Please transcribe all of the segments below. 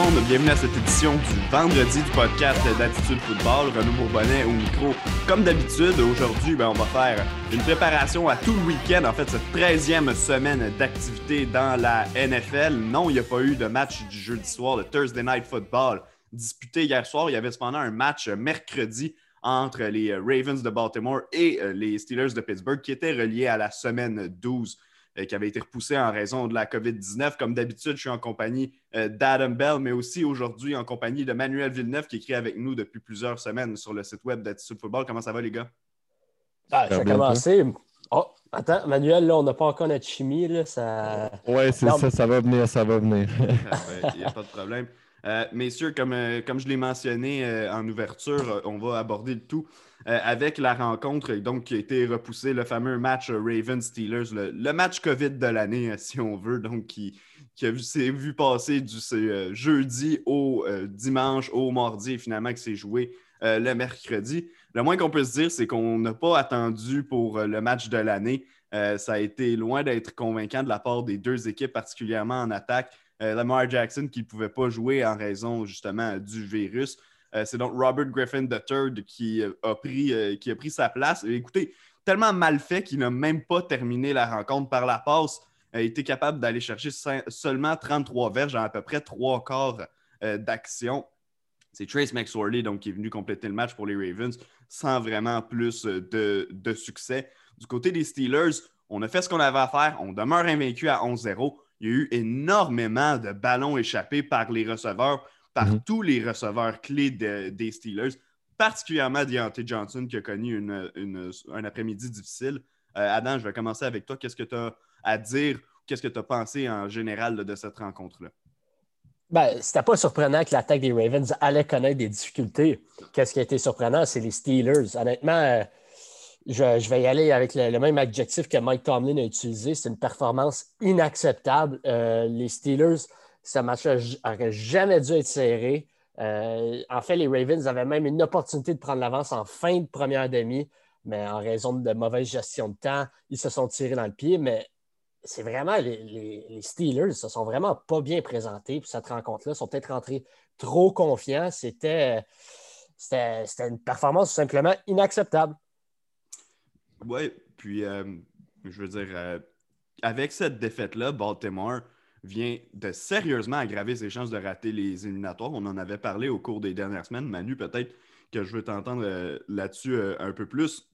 Bienvenue à cette édition du vendredi du podcast d'Attitude Football. Renaud Bourbonnais au micro. Comme d'habitude, aujourd'hui, ben, on va faire une préparation à tout le week-end, en fait, cette 13e semaine d'activité dans la NFL. Non, il n'y a pas eu de match du jeudi soir, le Thursday Night Football, disputé hier soir. Il y avait cependant un match mercredi entre les Ravens de Baltimore et euh, les Steelers de Pittsburgh qui était relié à la semaine 12 euh, qui avait été repoussé en raison de la COVID-19. Comme d'habitude, je suis en compagnie euh, d'Adam Bell, mais aussi aujourd'hui en compagnie de Manuel Villeneuve qui écrit avec nous depuis plusieurs semaines sur le site web d'Attitude Football. Comment ça va, les gars? Ah, ça a commencé. Oh, attends, Manuel, là, on n'a pas encore notre chimie. Là, ça... Oui, c'est ça, ça va venir, ça va venir. Il n'y a pas de problème. Euh, messieurs, comme, comme je l'ai mentionné en ouverture, on va aborder le tout euh, avec la rencontre donc, qui a été repoussée, le fameux match Ravens-Steelers, le, match COVID de l'année, si on veut, donc qui, qui s'est vu passer du euh, jeudi au euh, dimanche, au mardi, et finalement qui s'est joué le mercredi. Le moins qu'on peut se dire, c'est qu'on n'a pas attendu pour le match de l'année. ça a été loin d'être convaincant de la part des deux équipes, particulièrement en attaque. Lamar Jackson qui ne pouvait pas jouer en raison justement du virus. Euh, c'est donc Robert Griffin III qui euh, a pris, euh, qui a pris sa place. écoutez, tellement mal fait qu'il n'a même pas terminé la rencontre par la passe. Il été capable d'aller chercher seulement 33 verges en à peu près trois quarts d'action. C'est Trace McSorley donc, qui est venu compléter le match pour les Ravens sans vraiment plus de, de succès. Du côté des Steelers, on a fait ce qu'on avait à faire. On demeure invaincu à 11-0. Il y a eu énormément de ballons échappés par les receveurs par mhm. tous les receveurs clés des Steelers, particulièrement Deontay Johnson qui a connu un après-midi difficile. Euh, Adam, je vais commencer avec toi. Qu'est-ce que tu as à dire? Qu'est-ce que tu as pensé en général de cette rencontre-là? Ben, c'était pas surprenant que l'attaque des Ravens allait connaître des difficultés. Qu'est-ce qui a été surprenant, c'est les Steelers. Honnêtement, euh, je, vais y aller avec le, même adjectif que Mike Tomlin a utilisé. C'est une performance inacceptable. Euh, les Steelers ce match n'aurait jamais dû être serré. Euh, en fait, les Ravens avaient même une opportunité de prendre l'avance en fin de première demi, mais en raison de mauvaise gestion de temps, ils se sont tirés dans le pied. Mais c'est vraiment les, Steelers ne se sont vraiment pas bien présentés pour cette rencontre-là. Ils sont peut-être rentrés trop confiants. C'était, une performance simplement inacceptable. Oui, puis euh, je veux dire, euh, avec cette défaite-là, Baltimore vient de sérieusement aggraver ses chances de rater les éliminatoires. On en avait parlé au cours des dernières semaines. Manu, peut-être que je veux t'entendre euh, là-dessus euh, un peu plus.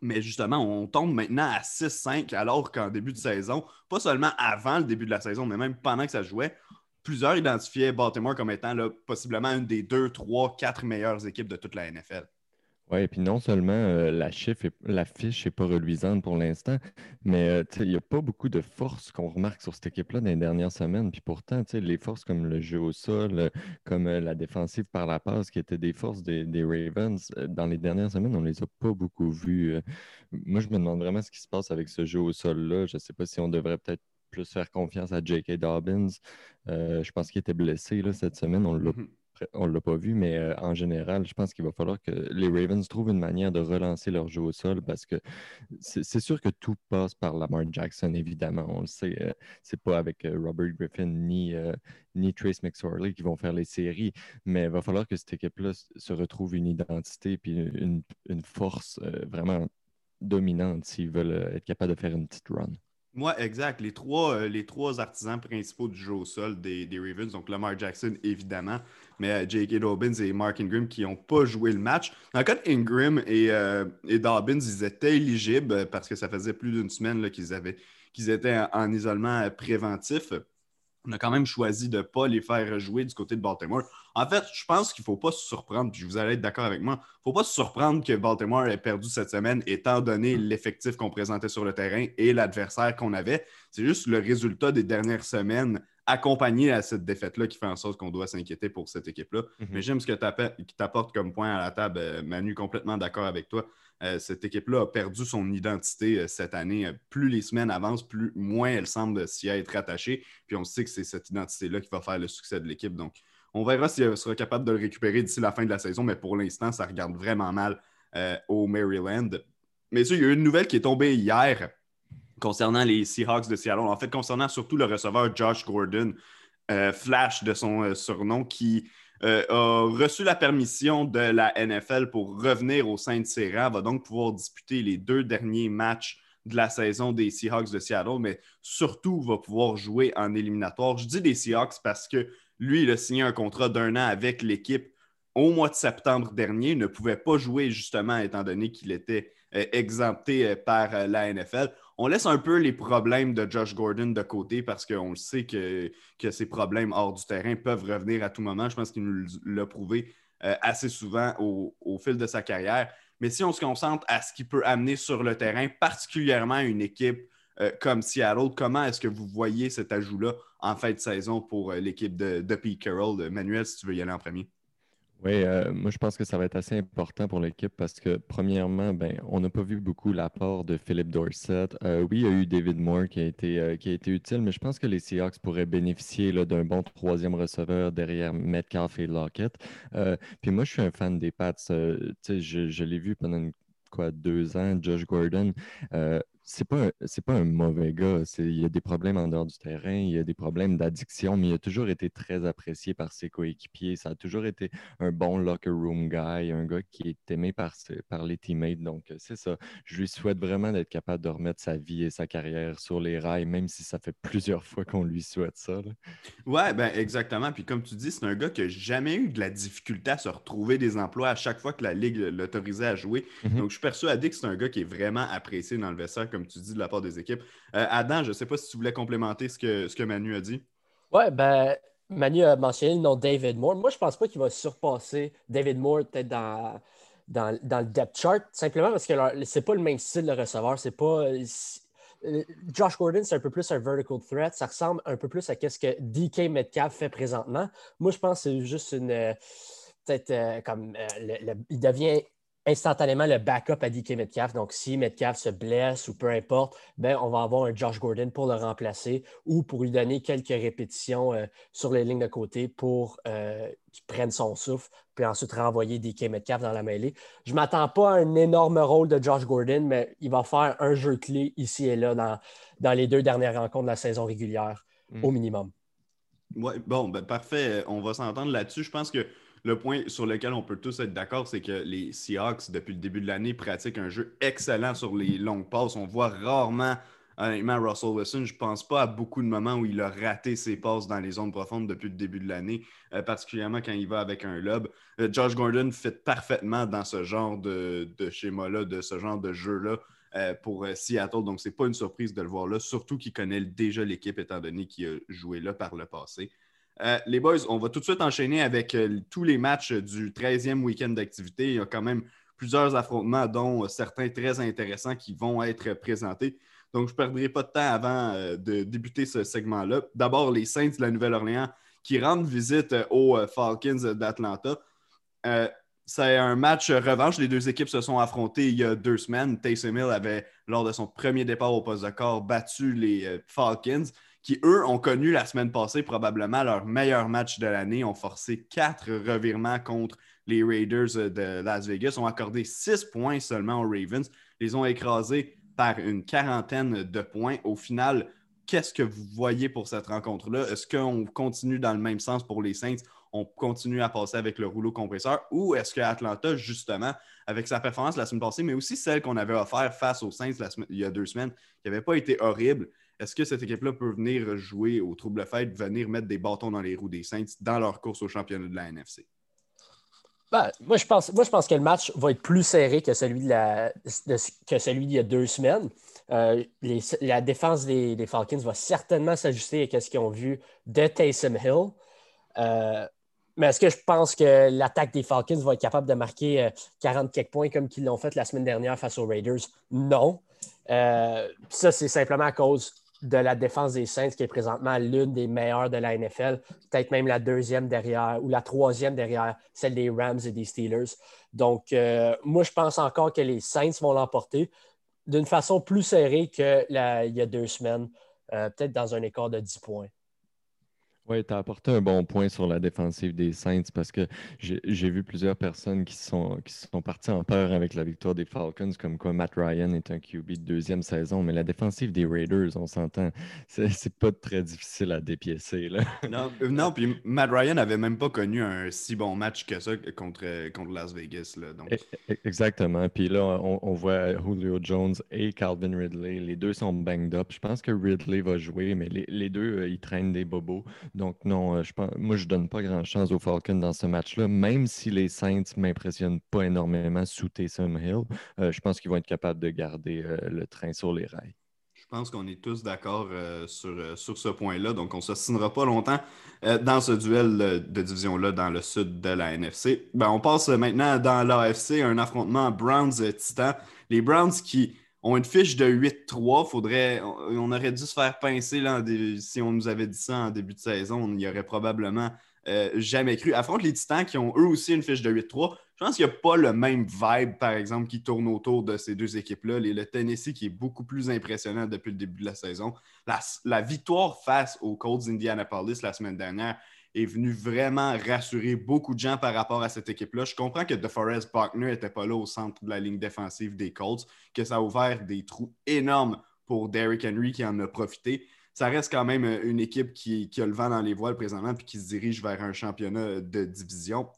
Mais justement, on tombe maintenant à 6-5 alors qu'en début de saison, pas seulement avant le début de la saison, mais même pendant que ça jouait, plusieurs identifiaient Baltimore comme étant possiblement une des deux, trois, quatre meilleures équipes de toute la NFL. Oui, et puis non seulement euh, la, fiche n'est pas reluisante pour l'instant, mais euh, il n'y a pas beaucoup de forces qu'on remarque sur cette équipe-là dans les dernières semaines. Puis pourtant, les forces comme le jeu au sol, euh, comme la défensive par la passe, qui étaient des forces des, Ravens, dans les dernières semaines, on ne les a pas beaucoup vues. moi, je me demande vraiment ce qui se passe avec ce jeu au sol-là. Je ne sais pas si on devrait peut-être plus faire confiance à J.K. Dobbins. je pense qu'il était blessé cette semaine. On l'a mm-hmm on ne l'a pas vu, mais euh, en général, je pense qu'il va falloir que les Ravens trouvent une manière de relancer leur jeu au sol parce que c'est sûr que tout passe par Lamar Jackson, évidemment. On le sait. Euh, c'est pas avec euh, Robert Griffin ni, ni Trace McSorley qui vont faire les séries, mais il va falloir que cette équipe-là se retrouve une identité et une, une force vraiment dominante s'ils veulent être capables de faire une petite run. Oui, exact. Les trois, euh, les trois artisans principaux du jeu au sol des, des Ravens, donc Lamar Jackson, évidemment, mais euh, J.K. Dobbins et Mark Ingram qui n'ont pas joué le match. Dans le cas d'Ingram et, euh, et Dobbins, ils étaient éligibles parce que ça faisait plus d'une semaine qu'ils étaient en isolement préventif on a quand même choisi de ne pas les faire jouer du côté de Baltimore. En fait, je pense qu'il ne faut pas se surprendre, puis vous allez être d'accord avec moi, il ne faut pas se surprendre que Baltimore ait perdu cette semaine, étant donné l'effectif qu'on présentait sur le terrain et l'adversaire qu'on avait. C'est juste le résultat des dernières semaines accompagné à cette défaite-là qui fait en sorte qu'on doit s'inquiéter pour cette équipe-là. Mhm. Mais j'aime ce que tu apportes comme point à la table, euh, Manu, complètement d'accord avec toi. Euh, cette équipe-là a perdu son identité euh, cette année. Euh, plus les semaines avancent, plus moins elle semble s'y être attachée. Puis on sait que c'est cette identité-là qui va faire le succès de l'équipe. Donc, on verra si elle sera capable de le récupérer d'ici la fin de la saison. Mais pour l'instant, ça regarde vraiment mal au Maryland. Mais il y a une nouvelle qui est tombée hier concernant les Seahawks de Seattle. En fait, concernant surtout le receveur Josh Gordon. Flash de son surnom, qui a reçu la permission de la NFL pour revenir au sein de ses rangs, va donc pouvoir disputer les deux derniers matchs de la saison des Seahawks de Seattle, mais surtout va pouvoir jouer en éliminatoire. Je dis des Seahawks parce que lui, il a signé un contrat d'un an avec l'équipe au mois de septembre dernier, ne pouvait pas jouer justement étant donné qu'il était euh, exempté euh, par euh, la NFL. On laisse un peu les problèmes de Josh Gordon de côté parce qu'on le sait que, ces problèmes hors du terrain peuvent revenir à tout moment. Je pense qu'il nous l'a prouvé assez souvent au, fil de sa carrière. Mais si on se concentre à ce qu'il peut amener sur le terrain, particulièrement une équipe comme Seattle, comment est-ce que vous voyez cet ajout-là en fin de saison pour l'équipe de, de Pete Carroll? Manuel, si tu veux y aller en premier. Oui, euh, moi je pense que ça va être assez important pour l'équipe parce que premièrement, ben, on n'a pas vu beaucoup l'apport de Philip Dorset. Euh, oui, il y a eu David Moore qui a été, euh, qui a été utile, mais je pense que les Seahawks pourraient bénéficier d'un bon troisième receveur derrière Metcalf et Lockett. puis moi, je suis un fan des Pats. je, je l'ai vu pendant quoi, deux ans, Josh Gordon c'est pas, c'est pas un mauvais gars. Il y a des problèmes en dehors du terrain, il y a des problèmes d'addiction, mais il a toujours été très apprécié par ses coéquipiers. Ça a toujours été un bon locker room guy, un gars qui est aimé par, par les teammates. Donc, euh, c'est ça. Je lui souhaite vraiment d'être capable de remettre sa vie et sa carrière sur les rails, même si ça fait plusieurs fois qu'on lui souhaite ça. Là. Ouais, ben exactement. Puis comme tu dis, c'est un gars qui n'a jamais eu de la difficulté à se retrouver des emplois à chaque fois que la Ligue l'autorisait à jouer. Mm-hmm. Donc, je suis persuadé que c'est un gars qui est vraiment apprécié dans le vestiaire comme tu dis, de la part des équipes. Euh, Adam, je ne sais pas si tu voulais complémenter ce que, ce que Manu a dit. Oui, ben, Manu a mentionné le nom David Moore. Moi, je ne pense pas qu'il va surpasser David Moore peut-être dans, dans, le depth chart, simplement parce que ce n'est pas le même style de receveur. C'est pas. Euh, Josh Gordon, c'est un peu plus un vertical threat. Ça ressemble un peu plus à ce que DK Metcalf fait présentement. Moi, je pense que c'est juste une. Euh, peut-être comme. il devient instantanément le backup à DK Metcalf. Donc, si Metcalf se blesse ou peu importe, ben, on va avoir un Josh Gordon pour le remplacer ou pour lui donner quelques répétitions euh, sur les lignes de côté pour euh, qu'il prenne son souffle, puis ensuite renvoyer DK Metcalf dans la mêlée. Je ne m'attends pas à un énorme rôle de Josh Gordon, mais il va faire un jeu clé ici et là dans, dans les deux dernières rencontres de la saison régulière, hmm. au minimum. Oui, bon, ben, parfait. On va s'entendre là-dessus. Je pense que le point sur lequel on peut tous être d'accord, c'est que les Seahawks, depuis le début de l'année, pratiquent un jeu excellent sur les longues passes. On voit rarement, honnêtement, Russell Wilson. Je ne pense pas à beaucoup de moments où il a raté ses passes dans les zones profondes depuis le début de l'année, euh, particulièrement quand il va avec un lob. Euh, Josh Gordon fit parfaitement dans ce genre de, schéma-là, de ce genre de jeu-là. Euh, pour Seattle. Donc, ce n'est pas une surprise de le voir là, surtout qu'il connaît déjà l'équipe étant donné qu'il a joué là par le passé. Euh, les boys, on va tout de suite enchaîner avec euh, tous les matchs du 13e week-end d'activité. Il y a quand même plusieurs affrontements, dont euh, certains très intéressants qui vont être présentés. Donc, je ne perdrai pas de temps avant de débuter ce segment-là. D'abord, les Saints de la Nouvelle-Orléans qui rendent visite aux Falcons d'Atlanta. c'est un match revanche. Les deux équipes se sont affrontées il y a deux semaines. Taysom Hill avait, lors de son premier départ au poste de corps, battu les Falcons qui, eux, ont connu la semaine passée probablement leur meilleur match de l'année, ont forcé quatre revirements contre les Raiders de Las Vegas, ont accordé six points seulement aux Ravens, les ont écrasés par une quarantaine de points. Au final, qu'est-ce que vous voyez pour cette rencontre-là? Est-ce qu'on continue dans le même sens pour les Saints? On continue à passer avec le rouleau compresseur? Ou est-ce que Atlanta, justement, avec sa performance la semaine passée, mais aussi celle qu'on avait offert face aux Saints il y a deux semaines, qui n'avait pas été horrible, est-ce que cette équipe-là peut venir jouer au trouble fête, venir mettre des bâtons dans les roues des Saints dans leur course au championnat de la NFC? Ben, moi, je pense, moi, je pense que le match va être plus serré que celui, de la, que celui d'il y a deux semaines. Euh, la défense des, Falcons va certainement s'ajuster à ce qu'ils ont vu de Taysom Hill. Euh, mais est-ce que je pense que l'attaque des Falcons va être capable de marquer 40 euh, quelques points comme qu'ils l'ont fait la semaine dernière face aux Raiders? Non. ça, c'est simplement à cause de la défense des Saints, qui est présentement l'une des meilleures de la NFL, peut-être même la deuxième derrière ou la troisième derrière celle des Rams et des Steelers. Donc, euh, moi, je pense encore que les Saints vont l'emporter d'une façon plus serrée qu'il y a deux semaines, euh, peut-être dans un écart de 10 points. Oui, tu as apporté un bon point sur la défensive des Saints parce que j'ai vu plusieurs personnes qui sont, qui sont parties en peur avec la victoire des Falcons, comme quoi Matt Ryan est un QB de deuxième saison, mais la défensive des Raiders, on s'entend, c'est pas très difficile à dépiécer. Là. Non, non, puis Matt Ryan n'avait même pas connu un si bon match que ça contre, contre Las Vegas. Là, donc. E, e, exactement. Puis là, on, voit Julio Jones et Calvin Ridley. Les deux sont banged up. Je pense que Ridley va jouer, mais les, les deux, euh, ils traînent des bobos. Donc, non, euh, moi, je donne pas grand chance aux Falcons dans ce match-là, même si les Saints ne m'impressionnent pas énormément sous Taysom Hill. Euh, je pense qu'ils vont être capables de garder euh, le train sur les rails. Je pense qu'on est tous d'accord sur, sur ce point-là, donc on ne s'assinera pas longtemps dans ce duel de division-là dans le sud de la NFC. Ben, on passe maintenant dans l'AFC, un affrontement Browns-Titans. Les Browns qui une fiche de 8-3. Faudrait, on aurait dû se faire pincer là, si on nous avait dit ça en début de saison. On n'y aurait probablement euh, jamais cru. Affronte les Titans qui ont eux aussi une fiche de 8-3. Je pense qu'il n'y a pas le même vibe, par exemple, qui tourne autour de ces deux équipes-là. Le Tennessee qui est beaucoup plus impressionnant depuis le début de la saison. La, la victoire face aux Colts Indianapolis la semaine dernière est venu vraiment rassurer beaucoup de gens par rapport à cette équipe-là. Je comprends que DeForest Buckner n'était pas là au centre de la ligne défensive des Colts, que ça a ouvert des trous énormes pour Derrick Henry qui en a profité. Ça reste quand même une équipe qui, a le vent dans les voiles présentement et qui se dirige vers un championnat de division.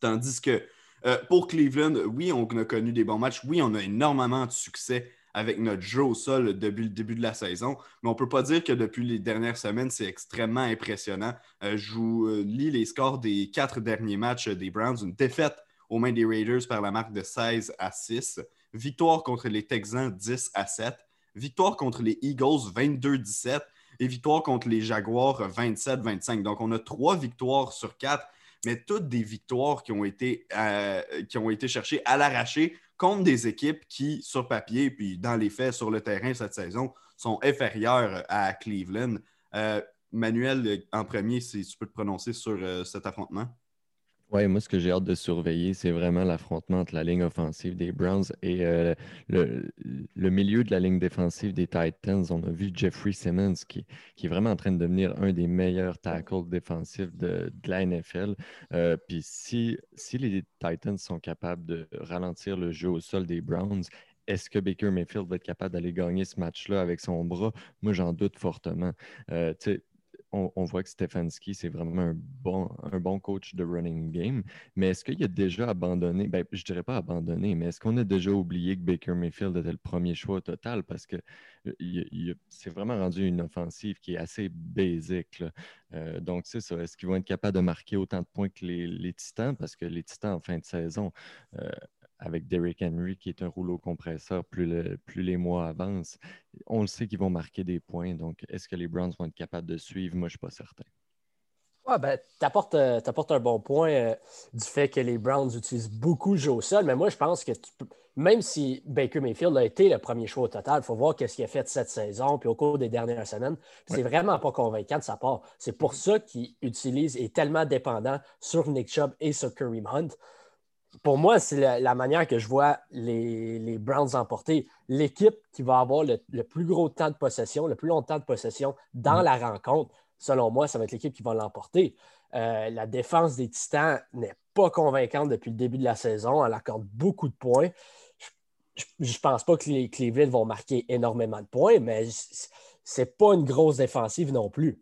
Tandis que euh, pour Cleveland, oui, on a connu des bons matchs. Oui, on a énormément de succès avec notre jeu au sol depuis le début de la saison. Mais on ne peut pas dire que depuis les dernières semaines, c'est extrêmement impressionnant. Euh, je vous euh, lis les scores des quatre derniers matchs des Browns. Une défaite aux mains des Raiders par la marque de 16 à 6. Victoire contre les Texans 10 à 7. Victoire contre les Eagles 22-17. Et victoire contre les Jaguars 27-25. Donc, on a trois victoires sur quatre mais toutes des victoires qui ont été, euh, qui ont été cherchées à l'arraché contre des équipes qui, sur papier, puis dans les faits, sur le terrain cette saison, sont inférieures à Cleveland. Euh, Manuel, en premier, si tu peux te prononcer sur euh, cet affrontement. Oui, moi, ce que j'ai hâte de surveiller, c'est vraiment l'affrontement entre la ligne offensive des Browns et euh, le, milieu de la ligne défensive des Titans. On a vu Jeffrey Simmons qui, est vraiment en train de devenir un des meilleurs tackles défensifs de, la NFL. Euh, puis si, si les Titans sont capables de ralentir le jeu au sol des Browns, est-ce que Baker Mayfield va être capable d'aller gagner ce match-là avec son bras? Moi, j'en doute fortement. Euh, on, voit que Stefanski, c'est vraiment un bon, coach de running game. Mais est-ce qu'il a déjà abandonné? Ben, je dirais pas abandonné, mais est-ce qu'on a déjà oublié que Baker Mayfield était le premier choix total? Parce que euh, c'est vraiment rendu une offensive qui est assez basique. Euh, donc, c'est ça. Est-ce qu'ils vont être capables de marquer autant de points que les, Titans? Parce que les Titans, en fin de saison, euh, avec Derrick Henry qui est un rouleau compresseur, plus, plus les mois avancent, on le sait qu'ils vont marquer des points. Donc, est-ce que les Browns vont être capables de suivre? Moi, je ne suis pas certain. Ouais, ben, tu apportes, euh, un bon point euh, du fait que les Browns utilisent beaucoup le jeu au sol, mais moi, je pense que même si Baker Mayfield a été le premier choix au total, il faut voir ce qu'il a fait cette saison, puis au cours des dernières semaines. C'est vraiment pas convaincant de sa part. C'est pour ça qu'il utilise et est tellement dépendant sur Nick Chubb et sur Kareem Hunt pour moi, c'est la, manière que je vois les, Browns emporter. L'équipe qui va avoir le, plus gros temps de possession, le plus long temps de possession dans mm. la rencontre, selon moi, ça va être l'équipe qui va l'emporter. Euh, la défense des Titans n'est pas convaincante depuis le début de la saison. Elle accorde beaucoup de points. Je ne pense pas que les Cleveland vont marquer énormément de points, mais ce n'est pas une grosse défensive non plus.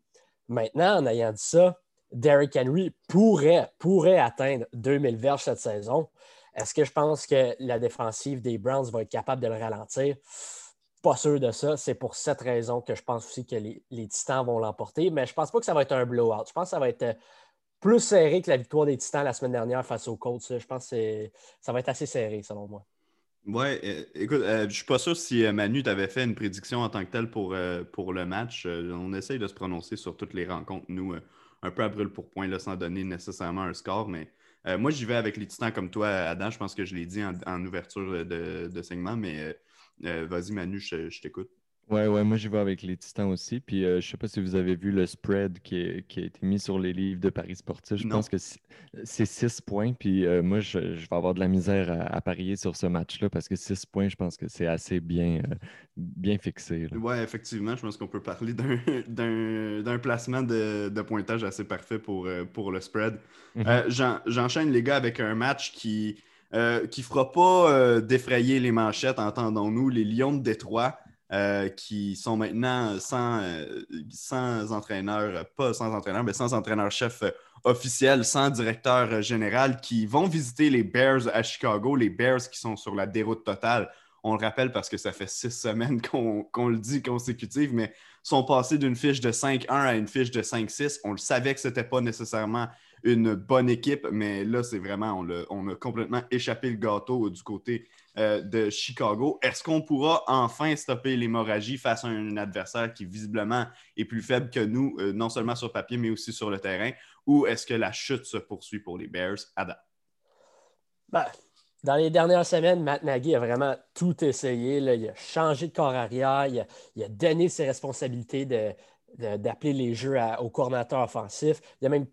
Maintenant, en ayant dit ça, Derrick Henry pourrait, pourrait atteindre 2000 verges cette saison. Est-ce que je pense que la défensive des Browns va être capable de le ralentir? Pas sûr de ça. C'est pour cette raison que je pense aussi que les, Titans vont l'emporter. Mais je ne pense pas que ça va être un blowout. Je pense que ça va être euh, plus serré que la victoire des Titans la semaine dernière face aux Colts. Je pense que ça va être assez serré, selon moi. Ouais, euh, écoute, euh, je ne suis pas sûr si Manu t'avait fait une prédiction en tant que telle pour, pour le match. on essaye de se prononcer sur toutes les rencontres, nous un peu à brûle pour point, là, sans donner nécessairement un score. Mais euh, moi, j'y vais avec les Titans comme toi, Adam. Je pense que je l'ai dit en, ouverture de, segment, mais euh, euh, vas-y, Manu, je, t'écoute. Ouais, ouais, moi j'y vais avec les Titans aussi. Puis euh, je sais pas si vous avez vu le spread qui, a été mis sur les livres de Paris Sportif. Je pense que c'est 6 points. Puis euh, moi, je, vais avoir de la misère à, parier sur ce match-là parce que 6 points, je pense que c'est assez bien, euh, bien fixé. Ouais, effectivement, je pense qu'on peut parler d'un placement de, pointage assez parfait pour, pour le spread. Mm-hmm. J'enchaîne les gars avec un match qui ne fera pas défrayer les manchettes, entendons-nous, les Lions de Détroit. Euh, qui sont maintenant sans, euh, sans entraîneur, pas sans entraîneur, mais sans entraîneur-chef euh, officiel, sans directeur général, qui vont visiter les Bears à Chicago, les Bears qui sont sur la déroute totale. On le rappelle parce que ça fait six semaines qu'on le dit consécutive, mais sont passés d'une fiche de 5-1 à une fiche de 5-6. On le savait que ce n'était pas nécessairement une bonne équipe, mais là, c'est vraiment, on, on, a complètement échappé le gâteau du côté euh, de Chicago. Est-ce qu'on pourra enfin stopper l'hémorragie face à un adversaire qui visiblement est plus faible que nous, euh, non seulement sur papier, mais aussi sur le terrain? Ou est-ce que la chute se poursuit pour les Bears? Adam. Ben, dans les dernières semaines, Matt Nagy a vraiment tout essayé. Il a changé de corps arrière, il a, donné ses responsabilités d'appeler les jeux au coordinateur offensif. Il a même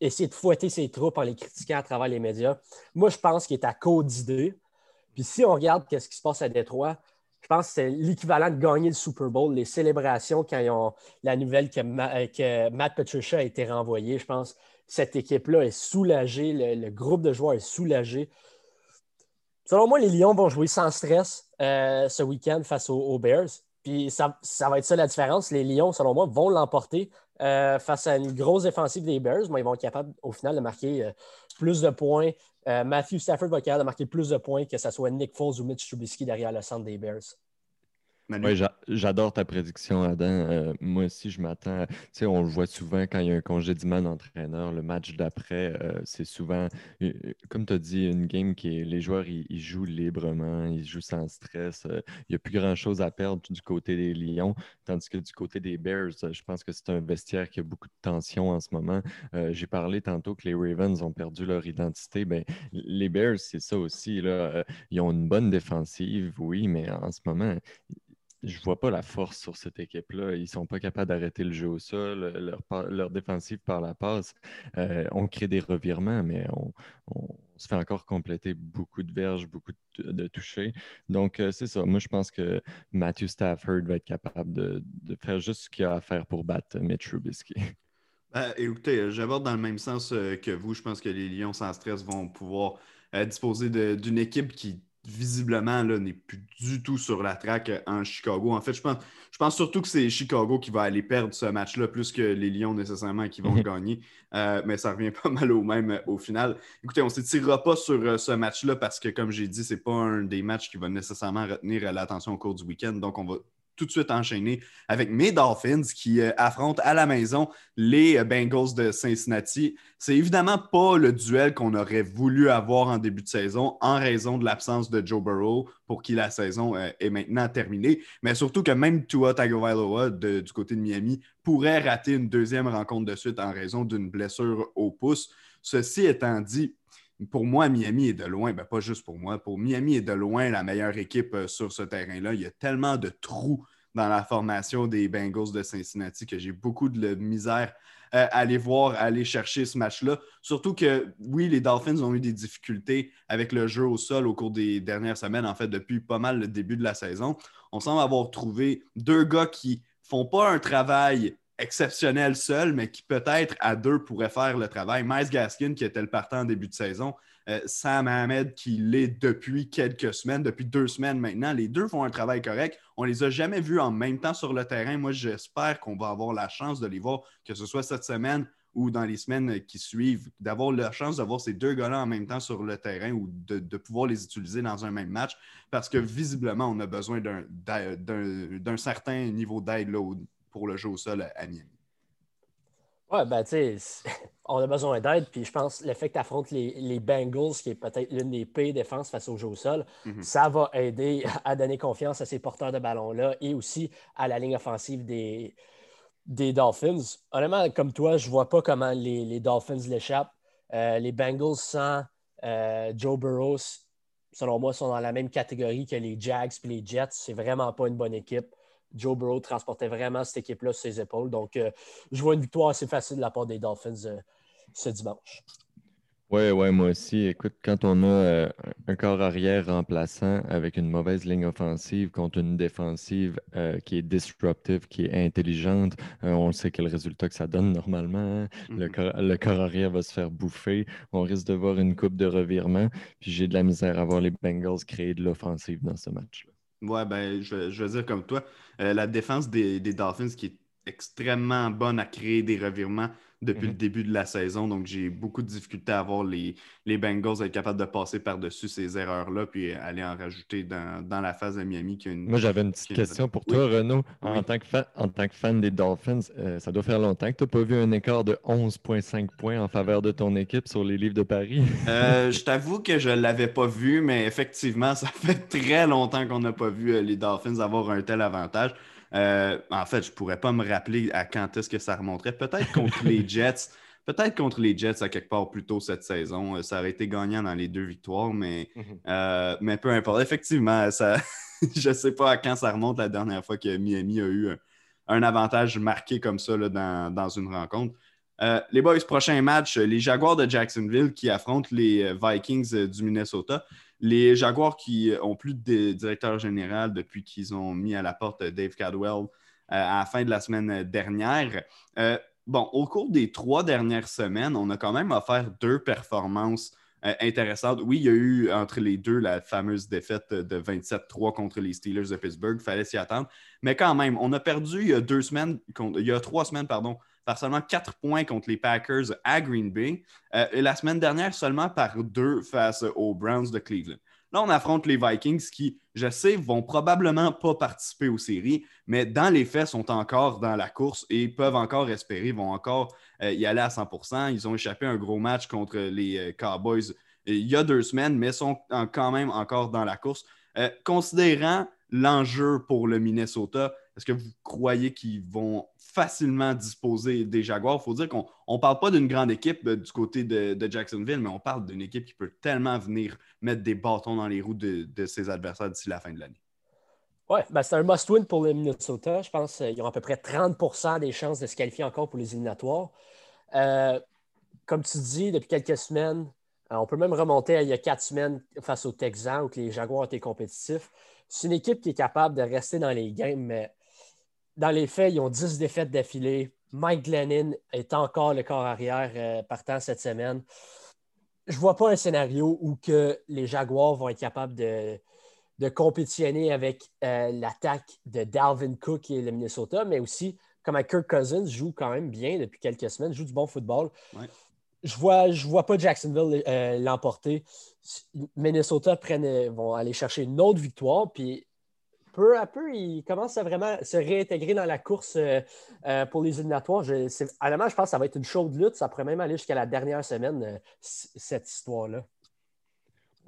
essayé de fouetter ses troupes en les critiquant à travers les médias. Moi, je pense qu'il est à cause d'idées. Puis si on regarde ce qui se passe à Détroit, je pense que c'est l'équivalent de gagner le Super Bowl, les célébrations quand ils ont la nouvelle que, Matt Patricia a été renvoyé. Je pense que cette équipe-là est soulagée, le, groupe de joueurs est soulagé. Selon moi, les Lions vont jouer sans stress euh, ce week-end face aux, Bears. Puis ça, va être ça la différence. Les Lions, selon moi, vont l'emporter euh, face à une grosse défensive des Bears. Mais ils vont être capables, au final, de marquer euh, plus de points, euh, Matthew Stafford va être marquer plus de points que ce soit Nick Foles ou Mitch Trubisky derrière le centre des Bears. Oui, j'adore ta prédiction, Adam. Euh, moi aussi, je m'attends. Tu sais, on le voit souvent quand il y a un congédiement d'entraîneur. Le match d'après, euh, c'est souvent, euh, comme tu as dit, une game qui est. Les joueurs, ils, jouent librement, ils jouent sans stress. il n'y a plus grand-chose à perdre du côté des Lions. Tandis que du côté des Bears, je pense que c'est un vestiaire qui a beaucoup de tension en ce moment. J'ai parlé tantôt que les Ravens ont perdu leur identité. Ben, les Bears, c'est ça aussi. Là. ils ont une bonne défensive, oui, mais en ce moment, je vois pas la force sur cette équipe-là. Ils sont pas capables d'arrêter le jeu au sol. Leur, défensive par la passe, euh, on crée des revirements, mais on, se fait encore compléter beaucoup de verges, beaucoup de, touchés. Donc, euh, c'est ça. Moi, je pense que Matthew Stafford va être capable de, faire juste ce qu'il a à faire pour battre Mitch Trubisky. Ben, écoutez, j'aborde dans le même sens euh, que vous. Je pense que les Lions sans stress vont pouvoir disposer d'une équipe qui visiblement, n'est plus du tout sur la traque en Chicago. En fait, je pense, je pense surtout que c'est Chicago qui va aller perdre ce match-là plus que les Lions nécessairement qui vont le gagner. Euh, mais ça revient pas mal au même euh, au final. Écoutez, on ne s'étirera pas sur euh, ce match-là parce que, comme j'ai dit, ce n'est pas un des matchs qui va nécessairement retenir l'attention au cours du week-end. Donc, on va tout de suite enchaîner avec mes Dolphins qui euh, affrontent à la maison les euh, Bengals de Cincinnati. C'est évidemment pas le duel qu'on aurait voulu avoir en début de saison en raison de l'absence de Joe Burrow pour qui la saison euh, est maintenant terminée, mais surtout que même Tua Tagovailoa du côté de Miami pourrait rater une deuxième rencontre de suite en raison d'une blessure au pouce. Ceci étant dit, pour moi, Miami est de loin, ben pas juste pour moi, pour Miami est de loin la meilleure équipe euh, sur ce terrain-là. Il y a tellement de trous dans la formation des Bengals de Cincinnati que j'ai beaucoup de misère euh, à aller voir, à aller chercher ce match-là. Surtout que, oui, les Dolphins ont eu des difficultés avec le jeu au sol au cours des dernières semaines, en fait, depuis pas mal le début de la saison. On semble avoir trouvé deux gars qui font pas un travail exceptionnel seul, mais qui peut-être à deux pourrait faire le travail. Miles Gaskin, qui était le partant en début de saison, euh, Sam Ahmed, qui l'est depuis quelques semaines, depuis deux semaines maintenant. Les deux font un travail correct. On les a jamais vus en même temps sur le terrain. Moi, j'espère qu'on va avoir la chance de les voir, que ce soit cette semaine ou dans les semaines qui suivent, d'avoir la chance d'avoir ces deux gars-là en même temps sur le terrain ou de, de, pouvoir les utiliser dans un même match, parce que visiblement, on a besoin d'un certain niveau d'aide pour le jeu au sol à, Miami. Ouais, ben, tu sais, on a besoin d'aide. Puis je pense que le fait que tu affrontes les, Bengals, qui est peut-être l'une des pires défenses face au jeu au sol, mhm. ça va aider à donner confiance à ces porteurs de ballon-là et aussi à la ligne offensive des, des Dolphins. Honnêtement, comme toi, je ne vois pas comment les, Dolphins l'échappent. Euh, les Bengals sans euh, Joe Burrow, selon moi, sont dans la même catégorie que les Jags et les Jets. C'est vraiment pas une bonne équipe. Joe Burrow transportait vraiment cette équipe-là sur ses épaules. Donc, je vois une victoire assez facile de la part des Dolphins ce dimanche. Oui, ouais, moi aussi. Écoute, quand on a euh, un corps arrière remplaçant avec une mauvaise ligne offensive contre une défensive euh, qui est disruptive, qui est intelligente, euh, on sait quel résultat que ça donne normalement. Hein. le, mm-hmm. corps, le, corps, arrière va se faire bouffer. On risque de voir une coupe de revirement. Puis j'ai de la misère à voir les Bengals créer de l'offensive dans ce match-là. Ouais, ben, je, je, veux dire comme toi, la défense des, des Dolphins qui est extrêmement bonne à créer des revirements depuis le mhm. début de la saison. Donc, j'ai beaucoup de difficultés à voir les, les Bengals être capables de passer par-dessus ces erreurs-là puis aller en rajouter dans, la phase de Miami. Qui Moi, j'avais une petite question pour toi, Renaud. En, tant que fan, en tant que fan des Dolphins, euh, ça doit faire longtemps que tu n'as pas vu un écart de 11,5 points en faveur de ton équipe sur les livres de Paris. Euh, je t'avoue que je ne l'avais pas vu, mais effectivement, ça fait très longtemps qu'on n'a pas vu euh, les Dolphins avoir un tel avantage. Euh, en fait, je ne pourrais pas me rappeler à quand est-ce que ça remonterait. Peut-être contre les Jets. Peut-être contre les Jets à quelque part plus tôt cette saison. Euh, ça aurait été gagnant dans les deux victoires, mais, mhm. euh, mais peu importe. Effectivement, ça, je ne sais pas à quand ça remonte la dernière fois que Miami a eu un, avantage marqué comme ça dans, une rencontre. les boys, prochain match, les Jaguars de Jacksonville qui affrontent les Vikings du Minnesota. Les Jaguars qui ont plus de directeur général depuis qu'ils ont mis à la porte Dave Cadwell euh, à la fin de la semaine dernière. Euh, bon, au cours des trois dernières semaines, on a quand même offert deux performances euh, intéressantes. Oui, il y a eu entre les deux la fameuse défaite de 27-3 contre les Steelers de Pittsburgh. Il fallait s'y attendre. Mais quand même, on a perdu il y a deux semaines, il y a trois semaines, pardon, par seulement quatre points contre les Packers à Green Bay. Euh, et la semaine dernière, seulement par deux face aux Browns de Cleveland. Là, on affronte les Vikings qui, je sais, vont probablement pas participer aux séries, mais dans les faits, sont encore dans la course et peuvent encore espérer, vont encore euh, y aller à 100% Ils ont échappé un gros match contre les euh, Cowboys il y a deux semaines, mais sont quand même encore dans la course. considérant l'enjeu pour le Minnesota, est-ce que vous croyez qu'ils vont facilement disposer des Jaguars? Il faut dire qu'on ne parle pas d'une grande équipe euh, du côté de, Jacksonville, mais on parle d'une équipe qui peut tellement venir mettre des bâtons dans les roues de, ses adversaires d'ici la fin de l'année. Oui, ben c'est un must-win pour le Minnesota. Je pense qu'ils ont à peu près 30% des chances de se qualifier encore pour les éliminatoires. Euh, comme tu dis, depuis quelques semaines, euh, on peut même remonter à il y a quatre semaines face aux Texans où les Jaguars étaient compétitifs. C'est une équipe qui est capable de rester dans les games, mais dans les faits, ils ont 10 défaites d'affilée. Mike Glennon est encore le corps arrière euh, partant cette semaine. Je ne vois pas un scénario où que les Jaguars vont être capables de, de compétitionner avec euh, l'attaque de Dalvin Cook et le Minnesota, mais aussi comme Kirk Cousins joue quand même bien depuis quelques semaines, joue du bon football. Je ne vois, je vois pas Jacksonville euh, l'emporter. Minnesota prennent, vont aller chercher une autre victoire, puis peu à peu, il commence à vraiment se réintégrer dans la course euh, euh, pour les éliminatoires. Je, honnêtement, je pense que ça va être une chaude lutte. Ça pourrait même aller jusqu'à la dernière semaine, euh, cette histoire-là.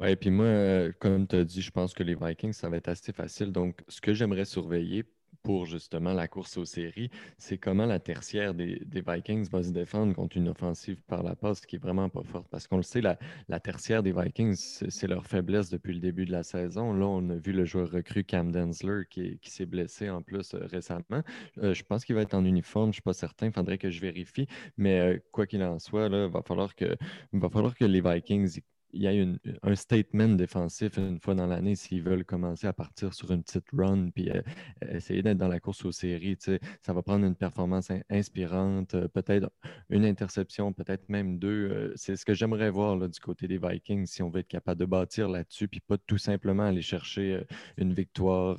Oui, puis moi, comme tu as dit, je pense que les Vikings, ça va être assez facile. Donc, ce que j'aimerais surveiller pour justement la course aux séries, c'est comment la tertiaire des, Vikings va se défendre contre une offensive par la passe qui est vraiment pas forte. Parce qu'on le sait, la, tertiaire des Vikings, c'est leur faiblesse depuis le début de la saison. Là, on a vu le joueur recru Cam Densler qui, s'est blessé en plus euh, récemment. Euh, je pense qu'il va être en uniforme, je ne suis pas certain, il faudrait que je vérifie. Mais euh, quoi qu'il en soit, il va va falloir que les Vikings il y a un statement défensif une fois dans l'année s'ils veulent commencer à partir sur une petite run puis euh, essayer d'être dans la course aux séries. Ça va prendre une performance inspirante, euh, peut-être une interception, peut-être même deux. Euh, c'est ce que j'aimerais voir là, du côté des Vikings si on veut être capable de bâtir là-dessus puis pas tout simplement aller chercher une victoire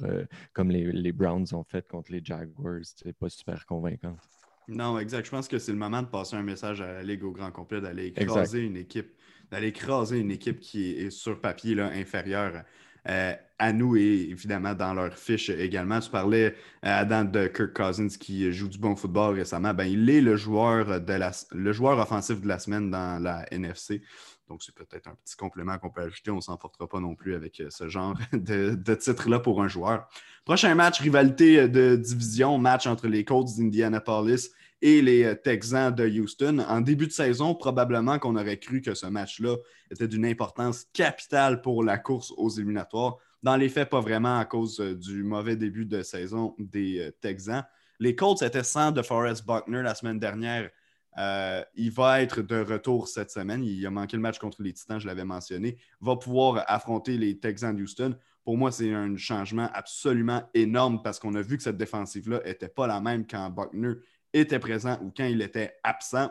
comme les, les, Browns ont fait contre les Jaguars. C'est pas super convaincant. Non, exact. Je pense que c'est le moment de passer un message à la Ligue au grand complet, d'aller écraser une équipe d'aller écraser une équipe qui est, sur papier là, inférieure euh, à nous et évidemment dans leur fiche également. Tu parlais, euh, Adam, de Kirk Cousins qui joue du bon football récemment. Ben, il est le joueur, de la, le joueur offensif de la semaine dans la NFC. Donc, c'est peut-être un petit complément qu'on peut ajouter. On ne s'en portera pas non plus avec euh, ce genre de, de titre-là pour un joueur. Prochain match, rivalité de division, match entre les Colts d'Indianapolis et les euh, Texans de Houston. En début de saison, probablement qu'on aurait cru que ce match-là était d'une importance capitale pour la course aux éliminatoires. Dans les faits, pas vraiment à cause du mauvais début de saison des Texans. Les Colts étaient sans de Forrest Buckner la semaine dernière. il va être de retour cette semaine. Il a manqué le match contre les Titans, je l'avais mentionné. Va pouvoir affronter les Texans d'Houston. Pour moi, c'est un changement absolument énorme parce qu'on a vu que cette défensive-là n'était pas la même quand Buckner était présent ou quand il était absent.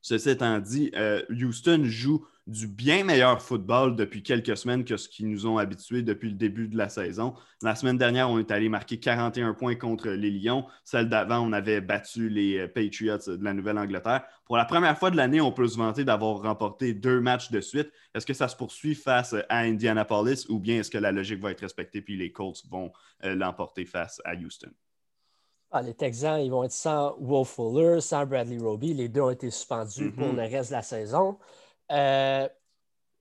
Ceci étant dit, euh, Houston joue du bien meilleur football depuis quelques semaines que ce qu'ils nous ont habitués depuis le début de la saison. La semaine dernière, on est allé marquer 41 points contre les Lions. Celle d'avant, on avait battu les euh, Patriots de la Nouvelle-Angleterre. Pour la première fois de l'année, on peut se vanter d'avoir remporté deux matchs de suite. Est-ce que ça se poursuit face à Indianapolis ou bien est-ce que la logique va être respectée puis les Colts vont euh, l'emporter face à Houston? Ah, les Texans, ils vont être sans Will Fuller, sans Bradley Roby. Les deux ont été suspendus pour mm-hmm. le reste de la saison. Euh,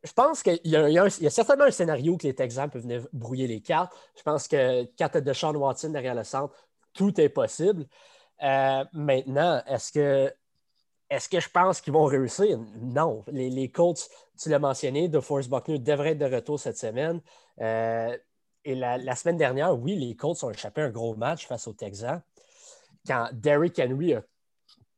je pense qu'il y, a certainement un scénario que les Texans peuvent venir brouiller les cartes. Je pense que quand tu as Deshaun Watson derrière le centre, tout est possible. Euh, maintenant, est-ce que, est que je pense qu'ils vont réussir? Non. Les, les Colts, tu l'as mentionné, de Force Buckner devrait être de retour cette semaine. Euh, et la, semaine dernière, oui, les Colts ont échappé un gros match face aux Texans. Quand Derrick Henry a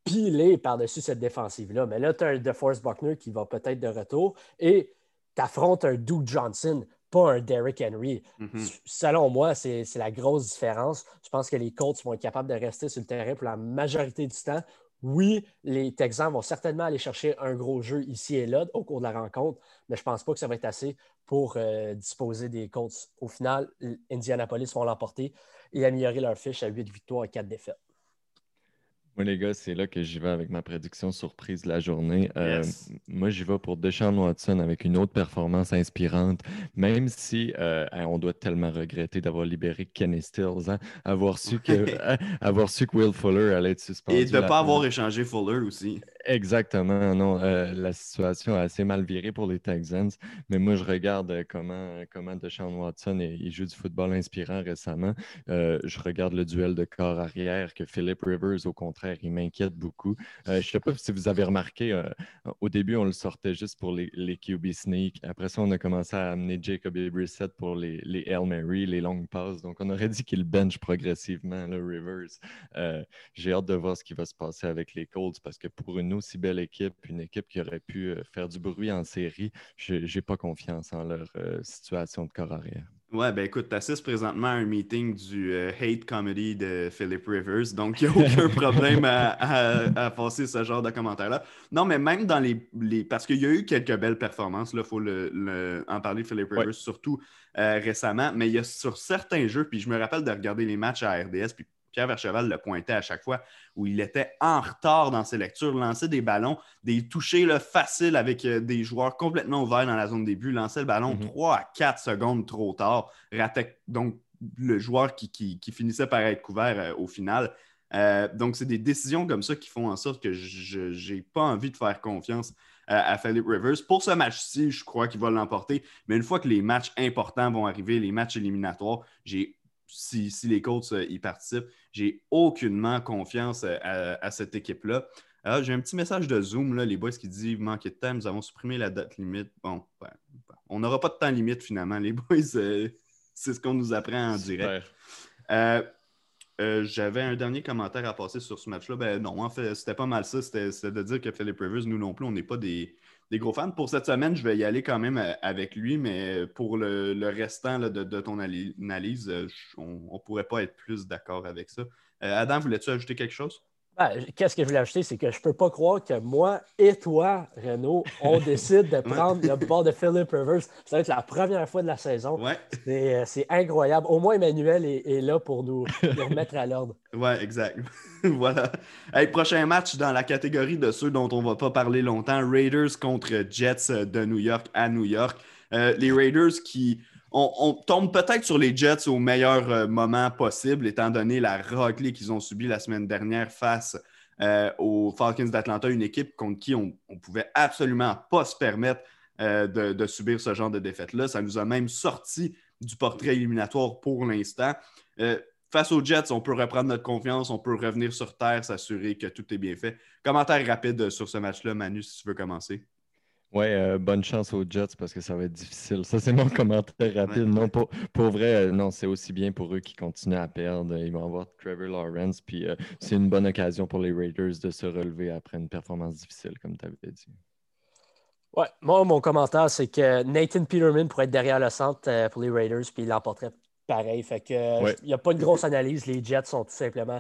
pilé par-dessus cette défensive-là. Mais là, tu as un DeForest Buckner qui va peut-être de retour et tu affrontes un Duke Johnson, pas un Derrick Henry. Mm-hmm. Selon moi, c'est la grosse différence. Je pense que les Colts vont être capables de rester sur le terrain pour la majorité du temps. Oui, les Texans vont certainement aller chercher un gros jeu ici et là au cours de la rencontre, mais je ne pense pas que ça va être assez pour euh, disposer des Colts. Au final, Indianapolis vont l'emporter et améliorer leur fiche à 8 victoires et 4 défaites. Moi, les gars, c'est là que j'y vais avec ma prédiction surprise de la journée. Euh, moi, j'y vais pour Deshaun Watson avec une autre performance inspirante, même si euh, on doit tellement regretter d'avoir libéré Kenny Stills, hein, avoir, su que, avoir su que Will Fuller allait être suspendu. Et de ne pas avoir échangé Fuller aussi. Exactement, non. Euh, la situation a assez mal viré pour les Texans, mais moi, je regarde comment, comment Deshaun Watson il joue du football inspirant récemment. je regarde le duel de corps arrière que Philip Rivers, au contraire, il m'inquiète beaucoup. Euh, je ne sais pas si vous avez remarqué, euh, au début, on le sortait juste pour les, les, QB sneak. Après ça, on a commencé à amener Jacob Brissett pour les, les Hail Mary, les longues passes. Donc, on aurait dit qu'il bench progressivement, le Rivers. Euh, j'ai hâte de voir ce qui va se passer avec les Colts parce que pour une aussi belle équipe, une équipe qui aurait pu faire du bruit en série, je n'ai pas confiance en leur situation de corps arrière. Ouais, ben écoute, tu assistes présentement à un meeting du euh, Hate Comedy de Philip Rivers, donc il n'y a aucun problème à, passer ce genre de commentaires-là. Non, mais même dans les. les parce qu'il y a eu quelques belles performances, il faut le, en parler, Philip Rivers, surtout euh, récemment, mais il y a sur certains jeux, puis je me rappelle de regarder les matchs à RDS, puis Pierre Vercheval le pointait à chaque fois, où il était en retard dans ses lectures, lançait des ballons, des touchés faciles avec euh, des joueurs complètement ouverts dans la zone début, lançait le ballon 3 mhm. à 4 secondes trop tard, ratait donc le joueur qui, finissait par être couvert euh, au final. Euh, donc, c'est des décisions comme ça qui font en sorte que je n'ai pas envie de faire confiance à, à Philip Rivers. Pour ce match-ci, je crois qu'il va l'emporter, mais une fois que les matchs importants vont arriver, les matchs éliminatoires, j'ai si, les Colts euh, y participent. J'ai aucunement confiance euh, à, cette équipe-là. Alors, j'ai un petit message de Zoom, là, les boys qui disent manquait de temps, nous avons supprimé la date limite. Bon, ben, ben, on n'aura pas de temps limite finalement, les boys. Euh, c'est ce qu'on nous apprend en direct. J'avais un dernier commentaire à passer sur ce match-là. Ben non, en fait, c'était pas mal ça. C'était de dire que Philip Rivers, nous non plus, on n'est pas des, des gros fans. Pour cette semaine, je vais y aller quand même euh, avec lui, mais pour le, restant de, ton analyse, euh, on ne pourrait pas être plus d'accord avec ça. Euh, Adam, voulais-tu ajouter quelque chose? Ben, qu'est-ce que je voulais ajouter, c'est que je ne peux pas croire que moi et toi, Renaud, on décide de prendre le bord de Philip Rivers. Ça va être la première fois de la saison. Euh, c'est incroyable. Au moins, Emmanuel est, là pour nous, remettre à l'ordre. Oui, exact. voilà. prochain match dans la catégorie de ceux dont on ne va pas parler longtemps Raiders contre Jets de New York à New York. Euh, les Raiders qui on, tombe peut-être sur les Jets au meilleur euh, moment possible, étant donné la raclée qu'ils ont subie la semaine dernière face euh, aux Falcons d'Atlanta, une équipe contre qui on ne pouvait absolument pas se permettre euh, de, subir ce genre de défaite-là. Ça nous a même sorti du portrait éliminatoire pour l'instant. face aux Jets, on peut reprendre notre confiance, on peut revenir sur terre, s'assurer que tout est bien fait. Commentaire rapide sur ce match-là, Manu, si tu veux commencer. Ouais, euh, bonne chance aux Jets parce que ça va être difficile. Ça, c'est mon commentaire rapide. Non, pour, pour vrai, euh, non, c'est aussi bien pour eux qui continuent à perdre. Ils vont avoir Trevor Lawrence, puis euh, c'est une bonne occasion pour les Raiders de se relever après une performance difficile, comme tu avais dit. Ouais, moi, mon commentaire, c'est que Nathan Peterman pourrait être derrière le centre pour les Raiders, puis il l'emporterait pareil. Fait que il n'y a pas de grosse analyse. Les Jets sont tout simplement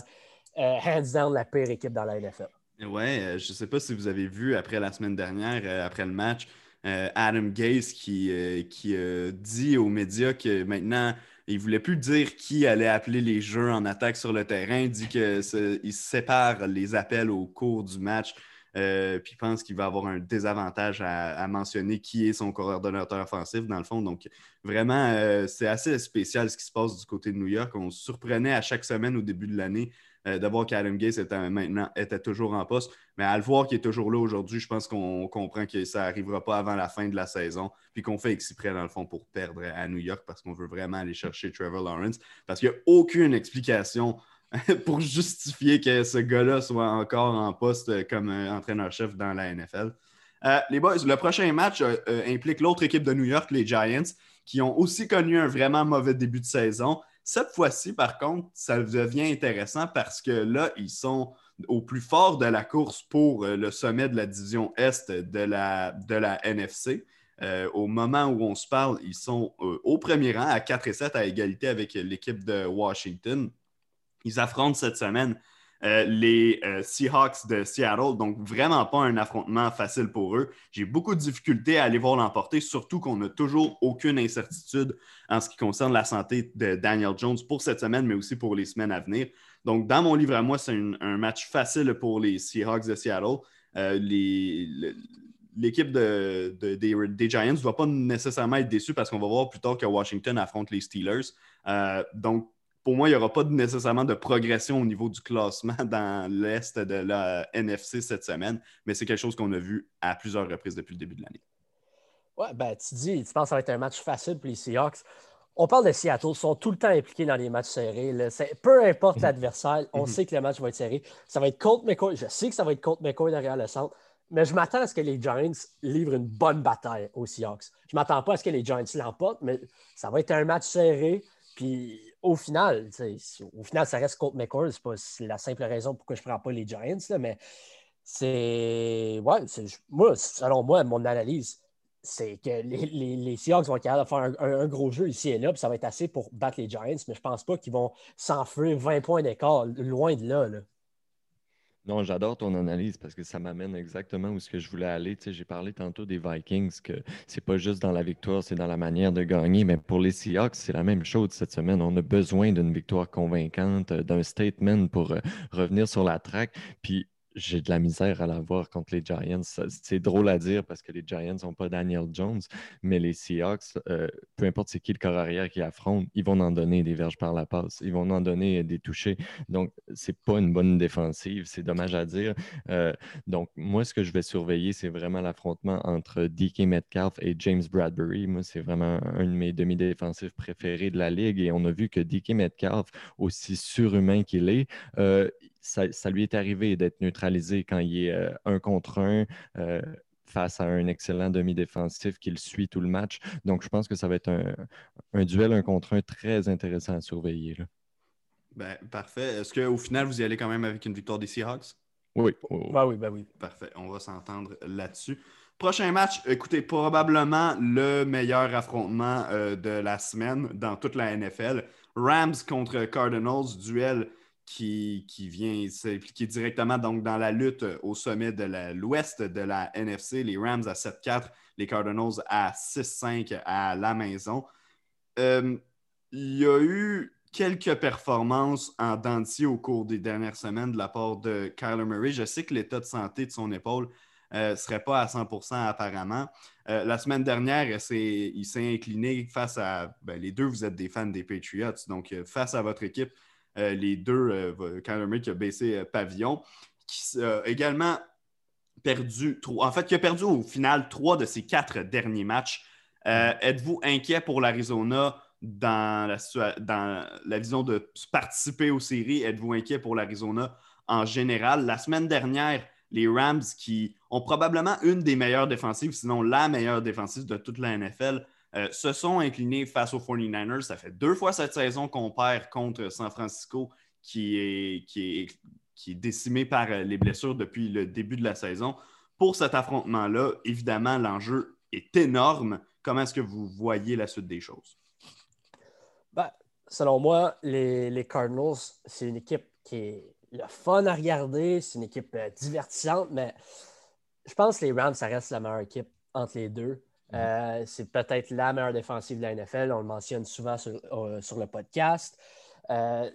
hands down la pire équipe dans la NFL. Ouais, euh, je ne sais pas si vous avez vu après la semaine dernière, euh, après le match, euh, Adam Gase qui, qui dit aux médias que maintenant, il ne voulait plus dire qui allait appeler les jeux en attaque sur le terrain. Il dit qu'il sépare les appels au cours du match. puis il pense qu'il va avoir un désavantage à, mentionner qui est son coordonnateur offensif, dans le fond. Donc, vraiment, c'est assez spécial ce qui se passe du côté de New York. On se surprenait à chaque semaine au début de l'année euh, de voir qu'Adam Gase était, maintenant était toujours en poste. Mais à le voir qu'il est toujours là aujourd'hui, je pense qu'on comprend que ça n'arrivera pas avant la fin de la saison. Puis qu'on fait exprès, dans le fond, pour perdre à New York parce qu'on veut vraiment aller chercher Trevor Lawrence. Parce qu'il n'y a aucune explication pour justifier que ce gars-là soit encore en poste comme entraîneur-chef dans la NFL. Euh, les boys, le prochain match euh, implique l'autre équipe de New York, les Giants, qui ont aussi connu un vraiment mauvais début de saison. Cette fois-ci, par contre, ça devient intéressant parce que là, ils sont au plus fort de la course pour euh, le sommet de la division Est de la, de la NFC. Euh, au moment où on se parle, ils sont euh, au premier rang à 4 et 7 à égalité avec l'équipe de Washington. Ils affrontent cette semaine euh, les euh, Seahawks de Seattle. Donc, vraiment pas un affrontement facile pour eux. J'ai beaucoup de difficultés à aller voir l'emporter, surtout qu'on n'a toujours aucune incertitude en ce qui concerne la santé de Daniel Jones pour cette semaine, mais aussi pour les semaines à venir. Donc, dans mon livre à moi, c'est un match facile pour les Seahawks de Seattle. Euh, l'équipe de, des, Giants ne va pas nécessairement être déçue parce qu'on va voir plus tard que Washington affronte les Steelers. donc, pour moi, il n'y aura pas nécessairement de progression au niveau du classement dans l'Est de la NFC cette semaine, mais c'est quelque chose qu'on a vu à plusieurs reprises depuis le début de l'année. Ouais, ben, tu dis, tu penses que ça va être un match facile pour les Seahawks. On parle de Seattle, ils sont tout le temps impliqués dans les matchs serrés. Peu importe mhm. l'adversaire, on mhm. sait que le match va être serré. Ça va être Colt McCoy. Je sais que ça va être Colt McCoy derrière le centre, mais je m'attends à ce que les Giants livrent une bonne bataille aux Seahawks. Je ne m'attends pas à ce que les Giants l'emportent, mais ça va être un match serré. Puis au final, au final, ça reste contre McCoy. C'est pas la simple raison pourquoi je ne prends pas les Giants, mais c'est. Ouais, moi, selon moi, mon analyse, c'est que les, Seahawks vont être capables faire un, gros jeu ici et là, puis ça va être assez pour battre les Giants, mais je pense pas qu'ils vont s'enfuir 20 points d'écart, loin de là. là. Non, j'adore ton analyse parce que ça m'amène exactement où ce que je voulais aller. Tu sais, j'ai parlé tantôt des Vikings, que c'est pas juste dans la victoire, c'est dans la manière de gagner. Mais pour les Seahawks, c'est la même chose cette semaine. On a besoin d'une victoire convaincante, d'un statement pour euh, revenir sur la track. Puis j'ai de la misère à la voir contre les Giants. C'est drôle à dire parce que les Giants n'ont pas Daniel Jones, mais les Seahawks, euh, peu importe c'est qui le corps arrière qui affronte, ils vont en donner des verges par la passe. Ils vont en donner des touchés. Donc, c'est pas une bonne défensive. C'est dommage à dire. Euh, donc, moi, ce que je vais surveiller, c'est vraiment l'affrontement entre DK Metcalf et James Bradbury. Moi, c'est vraiment un de mes demi-défensifs préférés de la ligue. Et on a vu que DK Metcalf, aussi surhumain qu'il est, euh, ça, lui est arrivé d'être neutralisé quand il est euh, un contre un. Euh, face à un excellent demi-défensif qui le suit tout le match. Donc, je pense que ça va être un, duel un contre un très intéressant à surveiller. Ben, parfait. Est-ce qu'au final, vous y allez quand même avec une victoire des Seahawks? Oui. Ben oui, ben oui. Parfait. On va s'entendre là-dessus. Prochain match, écoutez, probablement le meilleur affrontement euh, de la semaine dans toute la NFL. Rams contre Cardinals, duel qui, vient s'impliquer directement donc, dans la lutte au sommet de l'ouest de la NFC. Les Rams à 7-4, les Cardinals à 6-5 à la maison. Euh, il y a eu quelques performances en dentier au cours des dernières semaines de la part de Kyler Murray. Je sais que l'état de santé de son épaule ne euh, serait pas à 100% apparemment. Euh, la semaine dernière, il s'est incliné face à... Ben, les deux, vous êtes des fans des Patriots, donc face à votre équipe, euh, les deux, euh, Kyler Murray qui a baissé euh, pavillon, qui a également perdu, en fait, qui a perdu au final trois de ses quatre derniers matchs. Mm. Êtes-vous inquiet pour l'Arizona dans la, dans la vision de participer aux séries? Êtes-vous inquiet pour l'Arizona en général? La semaine dernière, les Rams qui ont probablement une des meilleures défensives, sinon la meilleure défensive de toute la NFL, euh, se sont inclinés face aux 49ers. Ça fait deux fois cette saison qu'on perd contre San Francisco, qui est, qui est, décimé par euh, les blessures depuis le début de la saison. Pour cet affrontement-là, évidemment, l'enjeu est énorme. Comment est-ce que vous voyez la suite des choses? Ben, selon moi, les, Cardinals, c'est une équipe qui est le fun à regarder, c'est une équipe euh, divertissante, mais je pense que les Rams, ça reste la meilleure équipe entre les deux. Euh, c'est peut-être la meilleure défensive de la NFL. On le mentionne souvent sur, euh, le podcast. Euh,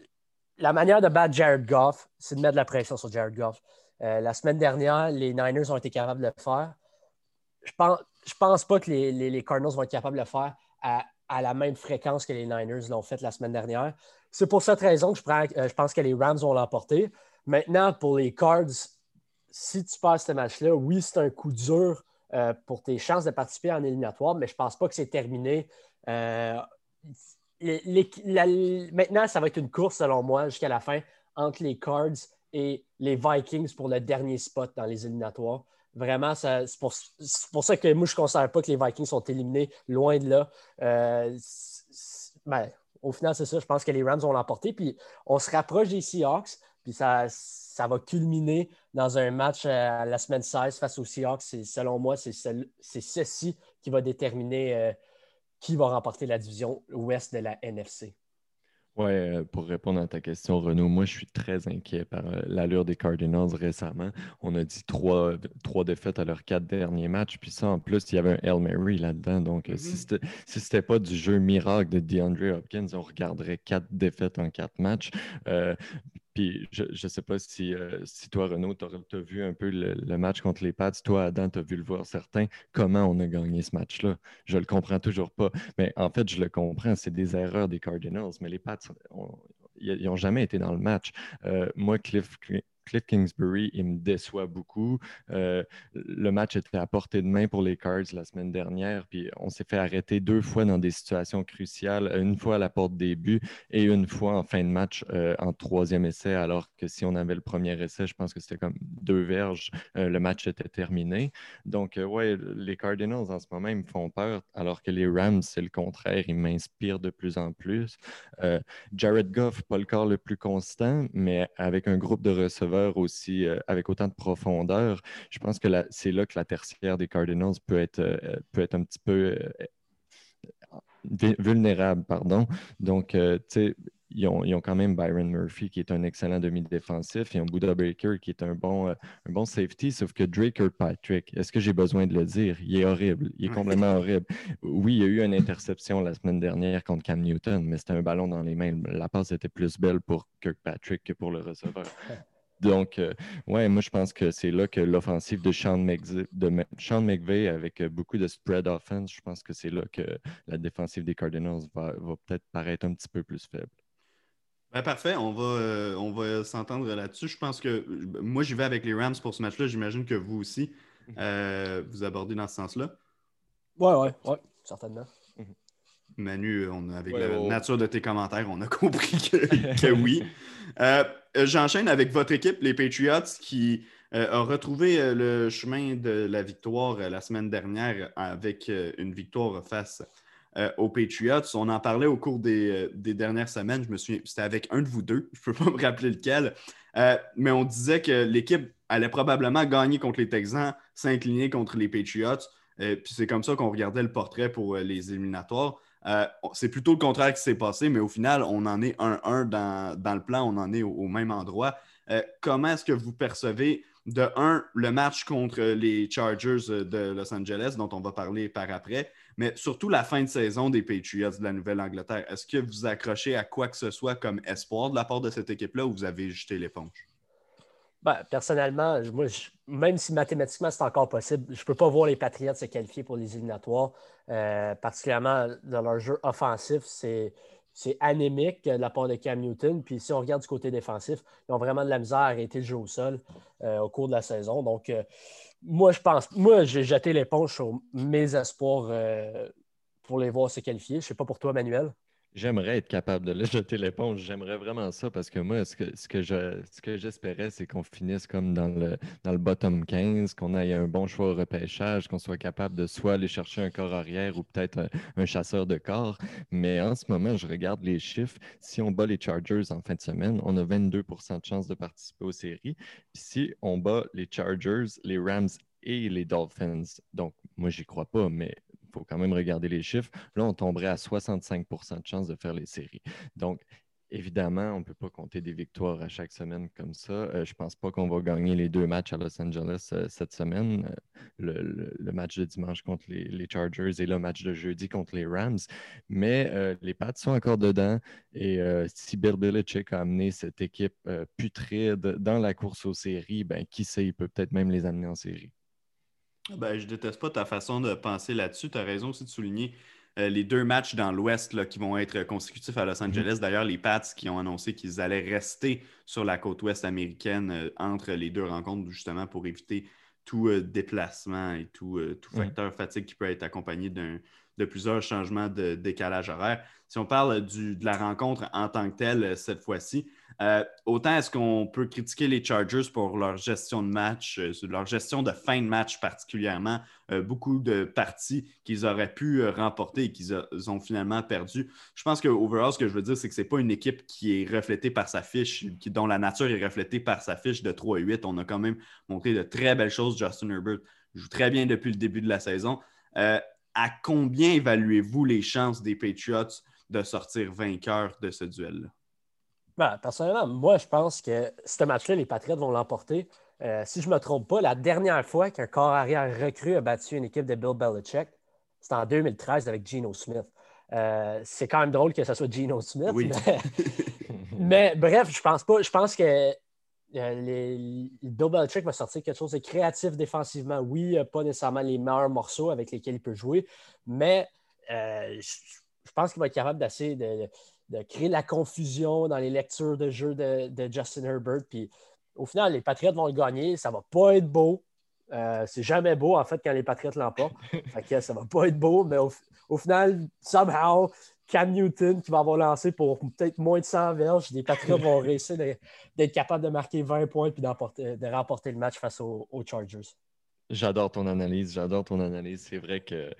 la manière de battre Jared Goff, c'est de mettre de la pression sur Jared Goff. la semaine dernière, les Niners ont été capables de le faire. Je pense, pense pas que les, Cardinals vont être capables de le faire à, la même fréquence que les Niners l'ont fait la semaine dernière. C'est pour cette raison que je, je pense que les Rams vont l'emporter. Maintenant, pour les Cards, si tu passes ce match-là, oui, c'est un coup dur euh, pour tes chances de participer en éliminatoire, mais je ne pense pas que c'est terminé. Euh, maintenant, ça va être une course, selon moi, jusqu'à la fin, entre les Cards et les Vikings pour le dernier spot dans les éliminatoires. Vraiment, c'est pour, ça que moi, je ne considère pas que les Vikings sont éliminés loin de là. Euh, ben, au final, c'est ça. Je pense que les Rams vont l'emporter. Puis on se rapproche des Seahawks. Puis ça, ça va culminer dans un match euh, la semaine 16 face aux Seahawks. Selon moi, c'est ceci qui va déterminer euh, qui va remporter la division ouest de la NFC. Oui, euh, pour répondre à ta question, Renaud, moi, je suis très inquiet par l'allure des Cardinals récemment. On a dit trois, trois, défaites à leurs quatre derniers matchs. Puis ça, en plus, il y avait un Hail Mary là-dedans. Donc, si mm-hmm. ce n'était pas du jeu miracle de DeAndre Hopkins, on regarderait quatre défaites en quatre matchs. Puis je ne sais pas si, euh, toi, Renaud, tu as, vu un peu le, match contre les Pats. Toi, Adam, tu as vu le voir certain. Comment on a gagné ce match-là? Je le comprends toujours pas. Mais en fait, je le comprends. C'est des erreurs des Cardinals. Mais les Pats, ils n'ont jamais été dans le match. Euh, moi, Cliff, Cliff Kingsbury, il me déçoit beaucoup. Euh, le match était à portée de main pour les Cards la semaine dernière, puis on s'est fait arrêter deux fois dans des situations cruciales, une fois à la porte des buts et une fois en fin de match euh, en troisième essai, alors que si on avait le premier essai, je pense que c'était comme deux verges, euh, le match était terminé. Donc, ouais, les Cardinals en ce moment, ils me font peur, alors que les Rams, c'est le contraire, ils m'inspirent de plus en plus. Jared Goff, pas le corps le plus constant, mais avec un groupe de receveurs aussi euh, avec autant de profondeur, je pense que c'est là que la tertiaire des Cardinals peut être, euh, peut être un petit peu euh, vulnérable. Pardon. Donc, tu sais, ils ont, ils ont, quand même Byron Murphy qui est un excellent demi-défensif. Ils ont Buda Baker qui est un bon, un bon safety, sauf que Drake Kirkpatrick, est-ce que j'ai besoin de le dire? Il est horrible. Il est complètement horrible. Oui, il y a eu une interception la semaine dernière contre Cam Newton, mais c'était un ballon dans les mains. La passe était plus belle pour Kirkpatrick que pour le receveur. Donc, euh, ouais, moi, je pense que c'est là que l'offensive de Sean, McVay, avec euh, beaucoup de spread offense, je pense que c'est là que la défensive des Cardinals va, peut-être paraître un petit peu plus faible. Ben, parfait, on va, euh, on va s'entendre là-dessus. Je pense que moi, j'y vais avec les Rams pour ce match-là. J'imagine que vous aussi, vous abordez dans ce sens-là. Ouais, ouais, ouais, certainement. Manu, on, avec la nature de tes commentaires, on a compris que, oui. Euh, euh, j'enchaîne avec votre équipe, les Patriots, qui euh, a retrouvé le chemin de la victoire la semaine dernière avec une victoire face aux Patriots. On en parlait au cours des, dernières semaines. Je me souviens, c'était avec un de vous deux. Je ne peux pas me rappeler lequel. mais on disait que l'équipe allait probablement gagner contre les Texans, s'incliner contre les Patriots. puis c'est comme ça qu'on regardait le portrait pour les éliminatoires. Euh, c'est plutôt le contraire qui s'est passé, mais au final, on en est 1-1 dans, le plan, on en est au, même endroit. Euh, comment est-ce que vous percevez, de un, le match contre les Chargers de Los Angeles, dont on va parler par après, mais surtout la fin de saison des Patriots de la Nouvelle-Angleterre? Est-ce que vous accrochez à quoi que ce soit comme espoir de la part de cette équipe-là ou vous avez jeté l'éponge? Ben, personnellement, moi, même si mathématiquement c'est encore possible, je ne peux pas voir les Patriots se qualifier pour les éliminatoires, euh, particulièrement dans leur jeu offensif. C'est, anémique de la part de Cam Newton. Puis si on regarde du côté défensif, ils ont vraiment de la misère à arrêter le jeu au sol euh, au cours de la saison. Donc, euh, moi, je pense, moi, j'ai jeté l'éponge sur mes espoirs pour les voir se qualifier. Je ne sais pas pour toi, Manuel. J'aimerais être capable de le jeter l'éponge. J'aimerais vraiment ça parce que moi, ce que, j'espérais, c'est qu'on finisse comme dans le, dans le bottom 15, qu'on ait un bon choix au repêchage, qu'on soit capable de soit aller chercher un corps arrière ou peut-être un, chasseur de corps. Mais en ce moment, je regarde les chiffres. Si on bat les Chargers en fin de semaine, on a 22% de chance de participer aux séries. Si on bat les Chargers, les Rams et les Dolphins, donc moi, j'y crois pas, mais faut quand même regarder les chiffres. Là, on tomberait à 65% de chances de faire les séries. Donc, évidemment, on ne peut pas compter des victoires à chaque semaine comme ça. Euh, je ne pense pas qu'on va gagner les deux matchs à Los Angeles euh, cette semaine. Euh, le, match de dimanche contre les, Chargers et le match de jeudi contre les Rams. Mais les Pats sont encore dedans. Et si Bill Belichick a amené cette équipe putride dans la course aux séries, ben, qui sait, il peut peut-être même les amener en série. Ben, je déteste pas ta façon de penser là-dessus. Tu as raison aussi de souligner euh, les deux matchs dans l'Ouest qui vont être consécutifs à Los mhm. Angeles. D'ailleurs, les Pats qui ont annoncé qu'ils allaient rester sur la côte ouest américaine euh, entre les deux rencontres, justement pour éviter tout euh, déplacement et tout, tout facteur fatigue qui peut être accompagné de plusieurs changements de décalage horaire. Si on parle de la rencontre en tant que telle cette fois-ci, euh, autant est-ce qu'on peut critiquer les Chargers pour leur gestion de match, euh, leur gestion de fin de match particulièrement, euh, beaucoup de parties qu'ils auraient pu remporter et qu'ils ont finalement perdu. Je pense que overall, ce que je veux dire, c'est que ce n'est pas une équipe qui est reflétée par sa fiche, dont la nature est reflétée par sa fiche de 3 et 8. On a quand même montré de très belles choses. Justin Herbert joue très bien depuis le début de la saison. À combien évaluez-vous les chances des Patriots de sortir vainqueurs de ce duel-là? Ben, personnellement, moi, je pense que ce match-là, les Patriots vont l'emporter. Euh, si je ne me trompe pas, la dernière fois qu'un corps arrière recru a battu une équipe de Bill Belichick, c'était en 2013 avec Geno Smith. Euh, c'est quand même drôle que ce soit Geno Smith. Mais... bref, je pense pas. Je pense que euh, Bill Belichick va sortir quelque chose de créatif défensivement. Oui, pas nécessairement les meilleurs morceaux avec lesquels il peut jouer, mais je pense qu'il va être capable d'assez de, de créer la confusion dans les lectures de jeu de, Justin Herbert. Puis au final, les Patriots vont le gagner. Ça ne va pas être beau. Euh, c'est jamais beau, en fait, quand les Patriots l'emportent. ça ne va pas être beau, mais au, final, somehow, Cam Newton qui va avoir lancé pour peut-être moins de 100 verges, les Patriots vont réussir d'être capables de marquer 20 points et de remporter le match face aux Chargers. J'adore ton analyse, j'adore ton analyse. C'est vrai que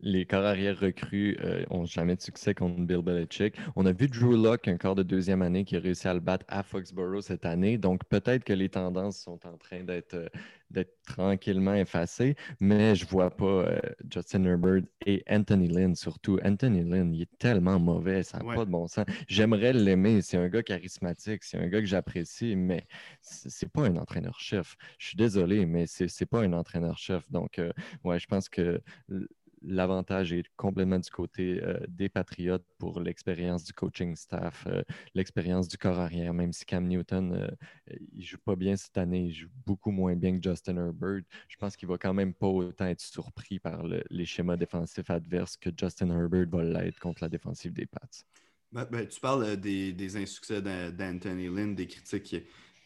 les corps arrière recrues n'ont euh, jamais de succès contre Bill Belichick. On a vu Drew Locke, un corps de deuxième année, qui a réussi à le battre à Foxborough cette année. Donc peut-être que les tendances sont en train d'être euh, d'être tranquillement effacé, mais je vois pas euh, Justin Herbert et Anthony Lynn surtout. Anthony Lynn, il est tellement mauvais, ça n'a pas de bon sens. J'aimerais l'aimer, c'est un gars charismatique, c'est un gars que j'apprécie, mais c'est pas un entraîneur-chef. Je suis désolé, mais c'est pas un entraîneur-chef. Donc, euh, ouais, je pense que l'avantage est complètement du côté euh, des Patriotes pour l'expérience du coaching staff, euh, l'expérience du corps arrière, même si Cam Newton, euh, il joue pas bien cette année, il joue beaucoup moins bien que Justin Herbert. Je pense qu'il va quand même pas autant être surpris par les schémas défensifs adverses que Justin Herbert va l'être contre la défensive des Pats. Ben, tu parles des, des insuccès d'Anthony Lynn, des critiques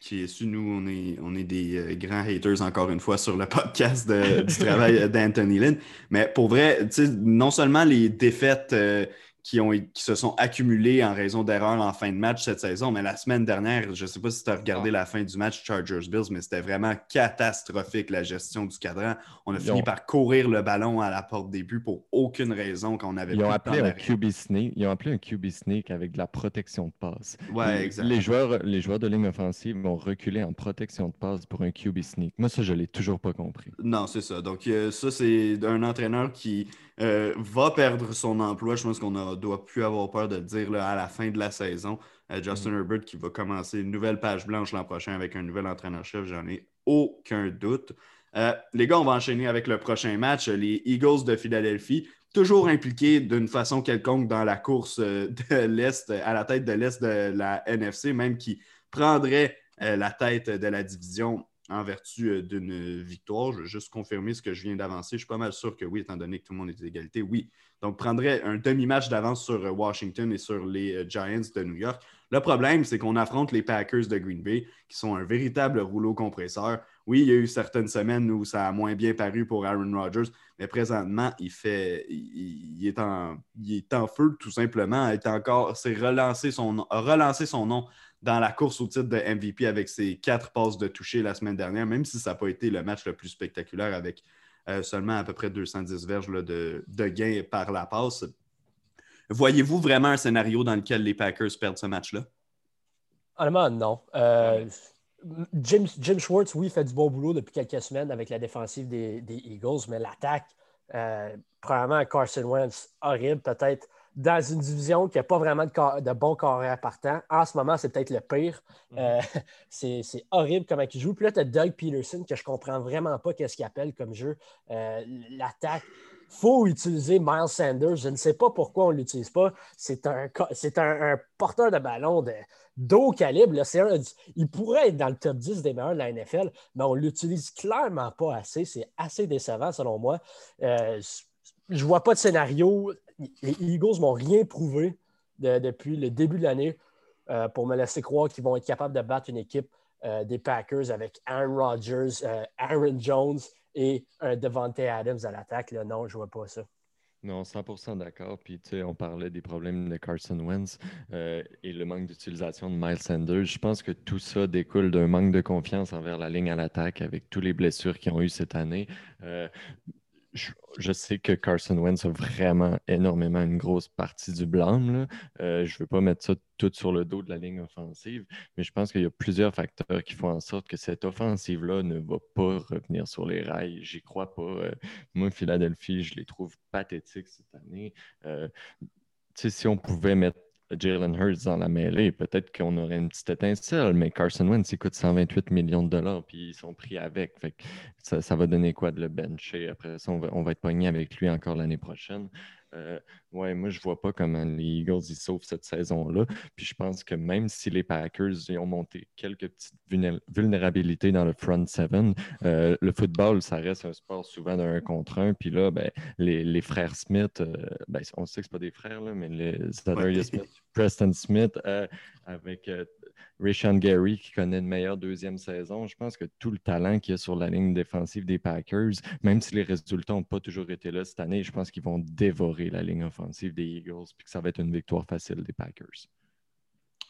qui est su. Nous, on est, on est des euh, grands haters, encore une fois, sur le podcast du travail d'Anthony Lynn. Mais pour vrai, non seulement les défaites euh, qui, ont, qui se sont accumulés en raison d'erreurs en fin de match cette saison. Mais la semaine dernière, je ne sais pas si tu as regardé ah. la fin du match Chargers-Bills, mais c'était vraiment catastrophique la gestion du cadran. On a fini par courir le ballon à la porte des buts pour aucune raison qu'on avait Ils ont appelé un QB sneak. Ils ont appelé un QB sneak avec de la protection de passe. Ouais, les, joueurs, les joueurs de ligne offensive vont reculer en protection de passe pour un QB sneak. Moi, ça, je ne l'ai toujours pas compris. Non, c'est ça. Donc, euh, ça, c'est un entraîneur qui euh, va perdre son emploi. Je pense qu'on ne doit plus avoir peur de dire à la fin de la saison. Euh, Justin mm. Herbert qui va commencer une nouvelle page blanche l'an prochain avec un nouvel entraîneur-chef, j'en ai aucun doute. Euh, les gars, on va enchaîner avec le prochain match. Les Eagles de Philadelphie, toujours impliqués d'une façon quelconque dans la course de l'Est, à la tête de l'Est de la NFC, même qui prendrait la tête de la division en vertu euh, d'une victoire. Je veux juste confirmer ce que je viens d'avancer. Je suis pas mal sûr que oui, étant donné que tout le monde est d'égalité. Oui. Donc, prendrait un demi-match d'avance sur euh, Washington et sur les euh, Giants de New York. Le problème, c'est qu'on affronte les Packers de Green Bay, qui sont un véritable rouleau compresseur. Oui, il y a eu certaines semaines où ça a moins bien paru pour Aaron Rodgers, mais présentement, il fait il, est, en, il est en feu tout simplement. C'est relancé son nom dans la course au titre de MVP avec ses quatre passes de toucher la semaine dernière, même si ça n'a pas été le match le plus spectaculaire avec euh, seulement à peu près 210 verges de, de gains par la passe. Voyez-vous vraiment un scénario dans lequel les Packers perdent ce match-là? Honnêtement, non. Euh, Jim, Jim, Schwartz, oui, fait du bon boulot depuis quelques semaines avec la défensive des, Eagles, mais l'attaque, euh, probablement Carson Wentz, horrible, peut-être dans une division qui n'a pas vraiment de, de bons carrières partant. En ce moment, c'est peut-être le pire. Mhm. Euh, c'est horrible comment il joue. Puis là, tu as Doug Peterson, que je ne comprends vraiment pas qu'est-ce qu'il appelle comme jeu. L'attaque faut utiliser Miles Sanders. Je ne sais pas pourquoi on ne l'utilise pas. C'est un, un, porteur de ballon d'eau calibre. il pourrait être dans le top 10 des meilleurs de la NFL, mais on ne l'utilise clairement pas assez. C'est assez décevant, selon moi. Euh, je vois pas de scénario. Les Eagles m'ont rien prouvé depuis le début de l'année euh, pour me laisser croire qu'ils vont être capables de battre une équipe euh, des Packers avec Aaron Rodgers, Aaron Jones et un Devante Adams à l'attaque. Non, je vois pas ça. Non, 100% d'accord. Puis, tu sais, on parlait des problèmes de Carson Wentz euh, et le manque d'utilisation de Miles Sanders. Je pense que tout ça découle d'un manque de confiance envers la ligne à l'attaque avec toutes les blessures qu'ils ont eues cette année. Euh, je, sais que Carson Wentz a vraiment énormément une grosse partie du blâme. Euh, je ne veux pas mettre ça tout sur le dos de la ligne offensive, mais je pense qu'il y a plusieurs facteurs qui font en sorte que cette offensive-là ne va pas revenir sur les rails. J'y crois pas. Euh, moi, Philadelphie, je les trouve pathétiques cette année. Euh, si on pouvait mettre Jalen Hurts dans la mêlée, peut-être qu'on aurait une petite étincelle, mais Carson Wentz, il coûte 128 millions de dollars, puis ils sont pris avec. Fait ça, va donner quoi de le bencher? Après ça, on va, on va être pogné avec lui encore l'année prochaine. Euh, ouais, moi, je vois pas comment les Eagles ils sauvent cette saison-là. Puis je pense que même si les Packers ont monté quelques petites vulnérabilités dans le front seven, euh, le football, ça reste un sport souvent d'un contre un. Puis là, ben, les, frères Smith, euh, ben, on sait que ce pas des frères, là, mais les Smith, Preston Smith, avec Rashawn Gary qui connaît une meilleure deuxième saison. Je pense que tout le talent qu'il y a sur la ligne défensive des Packers, même si les résultats n'ont pas toujours été là cette année, je pense qu'ils vont dévorer la ligne offensive des Eagles puis que ça va être une victoire facile des Packers.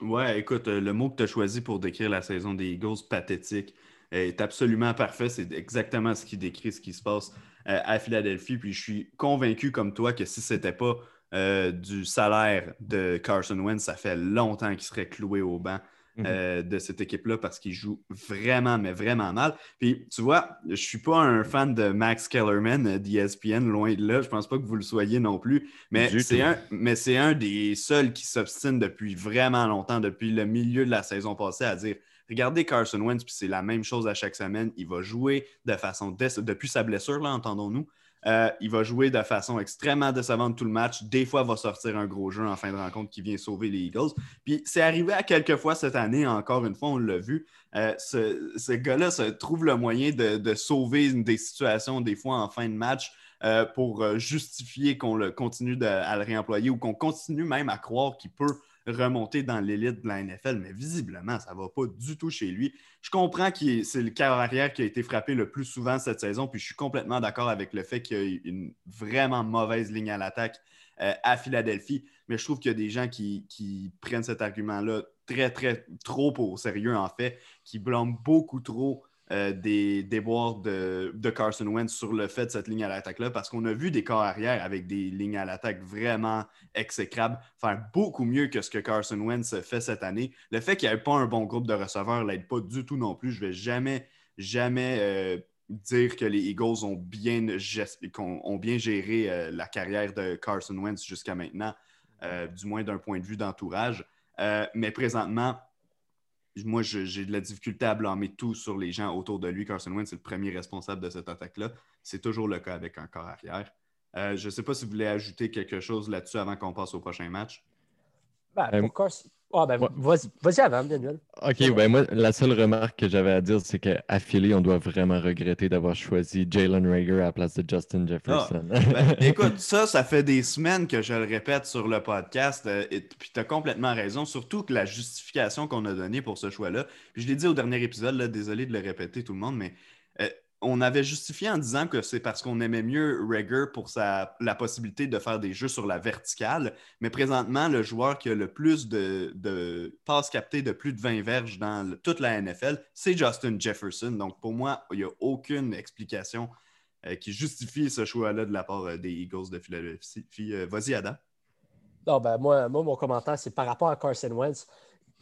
Ouais, écoute, euh, le mot que tu as choisi pour décrire la saison des Eagles, pathétique, est absolument parfait. C'est exactement ce qui décrit ce qui se passe euh, à Philadelphie. Puis je suis convaincu comme toi que si ce n'était pas euh, du salaire de Carson Wentz, ça fait longtemps qu'il serait cloué au banc. Mhm. Euh, de cette équipe-là parce qu'il joue vraiment, mais vraiment mal. Puis, tu vois, je ne suis pas un fan de Max Kellerman euh, d'ESPN, loin de là. Je ne pense pas que vous le soyez non plus. Mais c'est un, un des seuls qui s'obstine depuis vraiment longtemps, depuis le milieu de la saison passée, à dire Regardez Carson Wentz, puis c'est la même chose à chaque semaine. Il va jouer de façon. Depuis sa blessure, là, entendons-nous. Euh, il va jouer de façon extrêmement décevante tout le match. Des fois, il va sortir un gros jeu en fin de rencontre qui vient sauver les Eagles. Puis c'est arrivé à quelques fois cette année, encore une fois, on l'a vu. Euh, ce, gars-là se trouve le moyen de, sauver des situations, des fois en fin de match, euh, pour justifier qu'on le continue à le réemployer ou qu'on continue même à croire qu'il peut remonter dans l'élite de la NFL, mais visiblement, ça ne va pas du tout chez lui. Je comprends que c'est le carrière qui a été frappé le plus souvent cette saison, puis je suis complètement d'accord avec le fait qu'il y a une vraiment mauvaise ligne à l'attaque euh, à Philadelphie, mais je trouve qu'il y a des gens qui, qui prennent cet argument-là très, très trop au sérieux, en fait, qui blâment beaucoup trop euh, des déboires de, Carson Wentz sur le fait de cette ligne à l'attaque-là, parce qu'on a vu des corps arrière avec des lignes à l'attaque vraiment exécrables faire beaucoup mieux que ce que Carson Wentz fait cette année. Le fait qu'il n'y ait pas un bon groupe de receveurs l'aide pas du tout non plus. Je ne vais jamais, jamais euh, dire que les Eagles ont bien, ont bien géré euh, la carrière de Carson Wentz jusqu'à maintenant, du moins d'un point de vue d'entourage. mais présentement, moi, j'ai de la difficulté à blâmer tout sur les gens autour de lui. Carson Wentz est le premier responsable de cette attaque-là. C'est toujours le cas avec un corps arrière. Euh, je ne sais pas si vous voulez ajouter quelque chose là-dessus avant qu'on passe au prochain match. Ben, pour, Carson, Ah, ben, vas-y, vas avant, Daniel. OK, ben moi, la seule remarque que j'avais à dire, c'est qu'à Philly, on doit vraiment regretter d'avoir choisi Jalen Rager à la place de Justin Jefferson. Ah, ben, écoute, ça, ça fait des semaines que je le répète sur le podcast, euh, et, puis tu as complètement raison, surtout que la justification qu'on a donnée pour ce choix-là, je l'ai dit au dernier épisode, là, désolé de le répéter tout le monde, mais on avait justifié en disant que c'est parce qu'on aimait mieux Rager pour sa, la possibilité de faire des jeux sur la verticale. Mais présentement, le joueur qui a le plus de, passes captées de plus de 20 verges dans toute la NFL, c'est Justin Jefferson. Donc pour moi, il n'y a aucune explication euh, qui justifie ce choix-là de la part euh, des Eagles de Philadelphie. Euh, vas-y, Adam. Non, ben moi, moi, mon commentaire, c'est par rapport à Carson Wentz.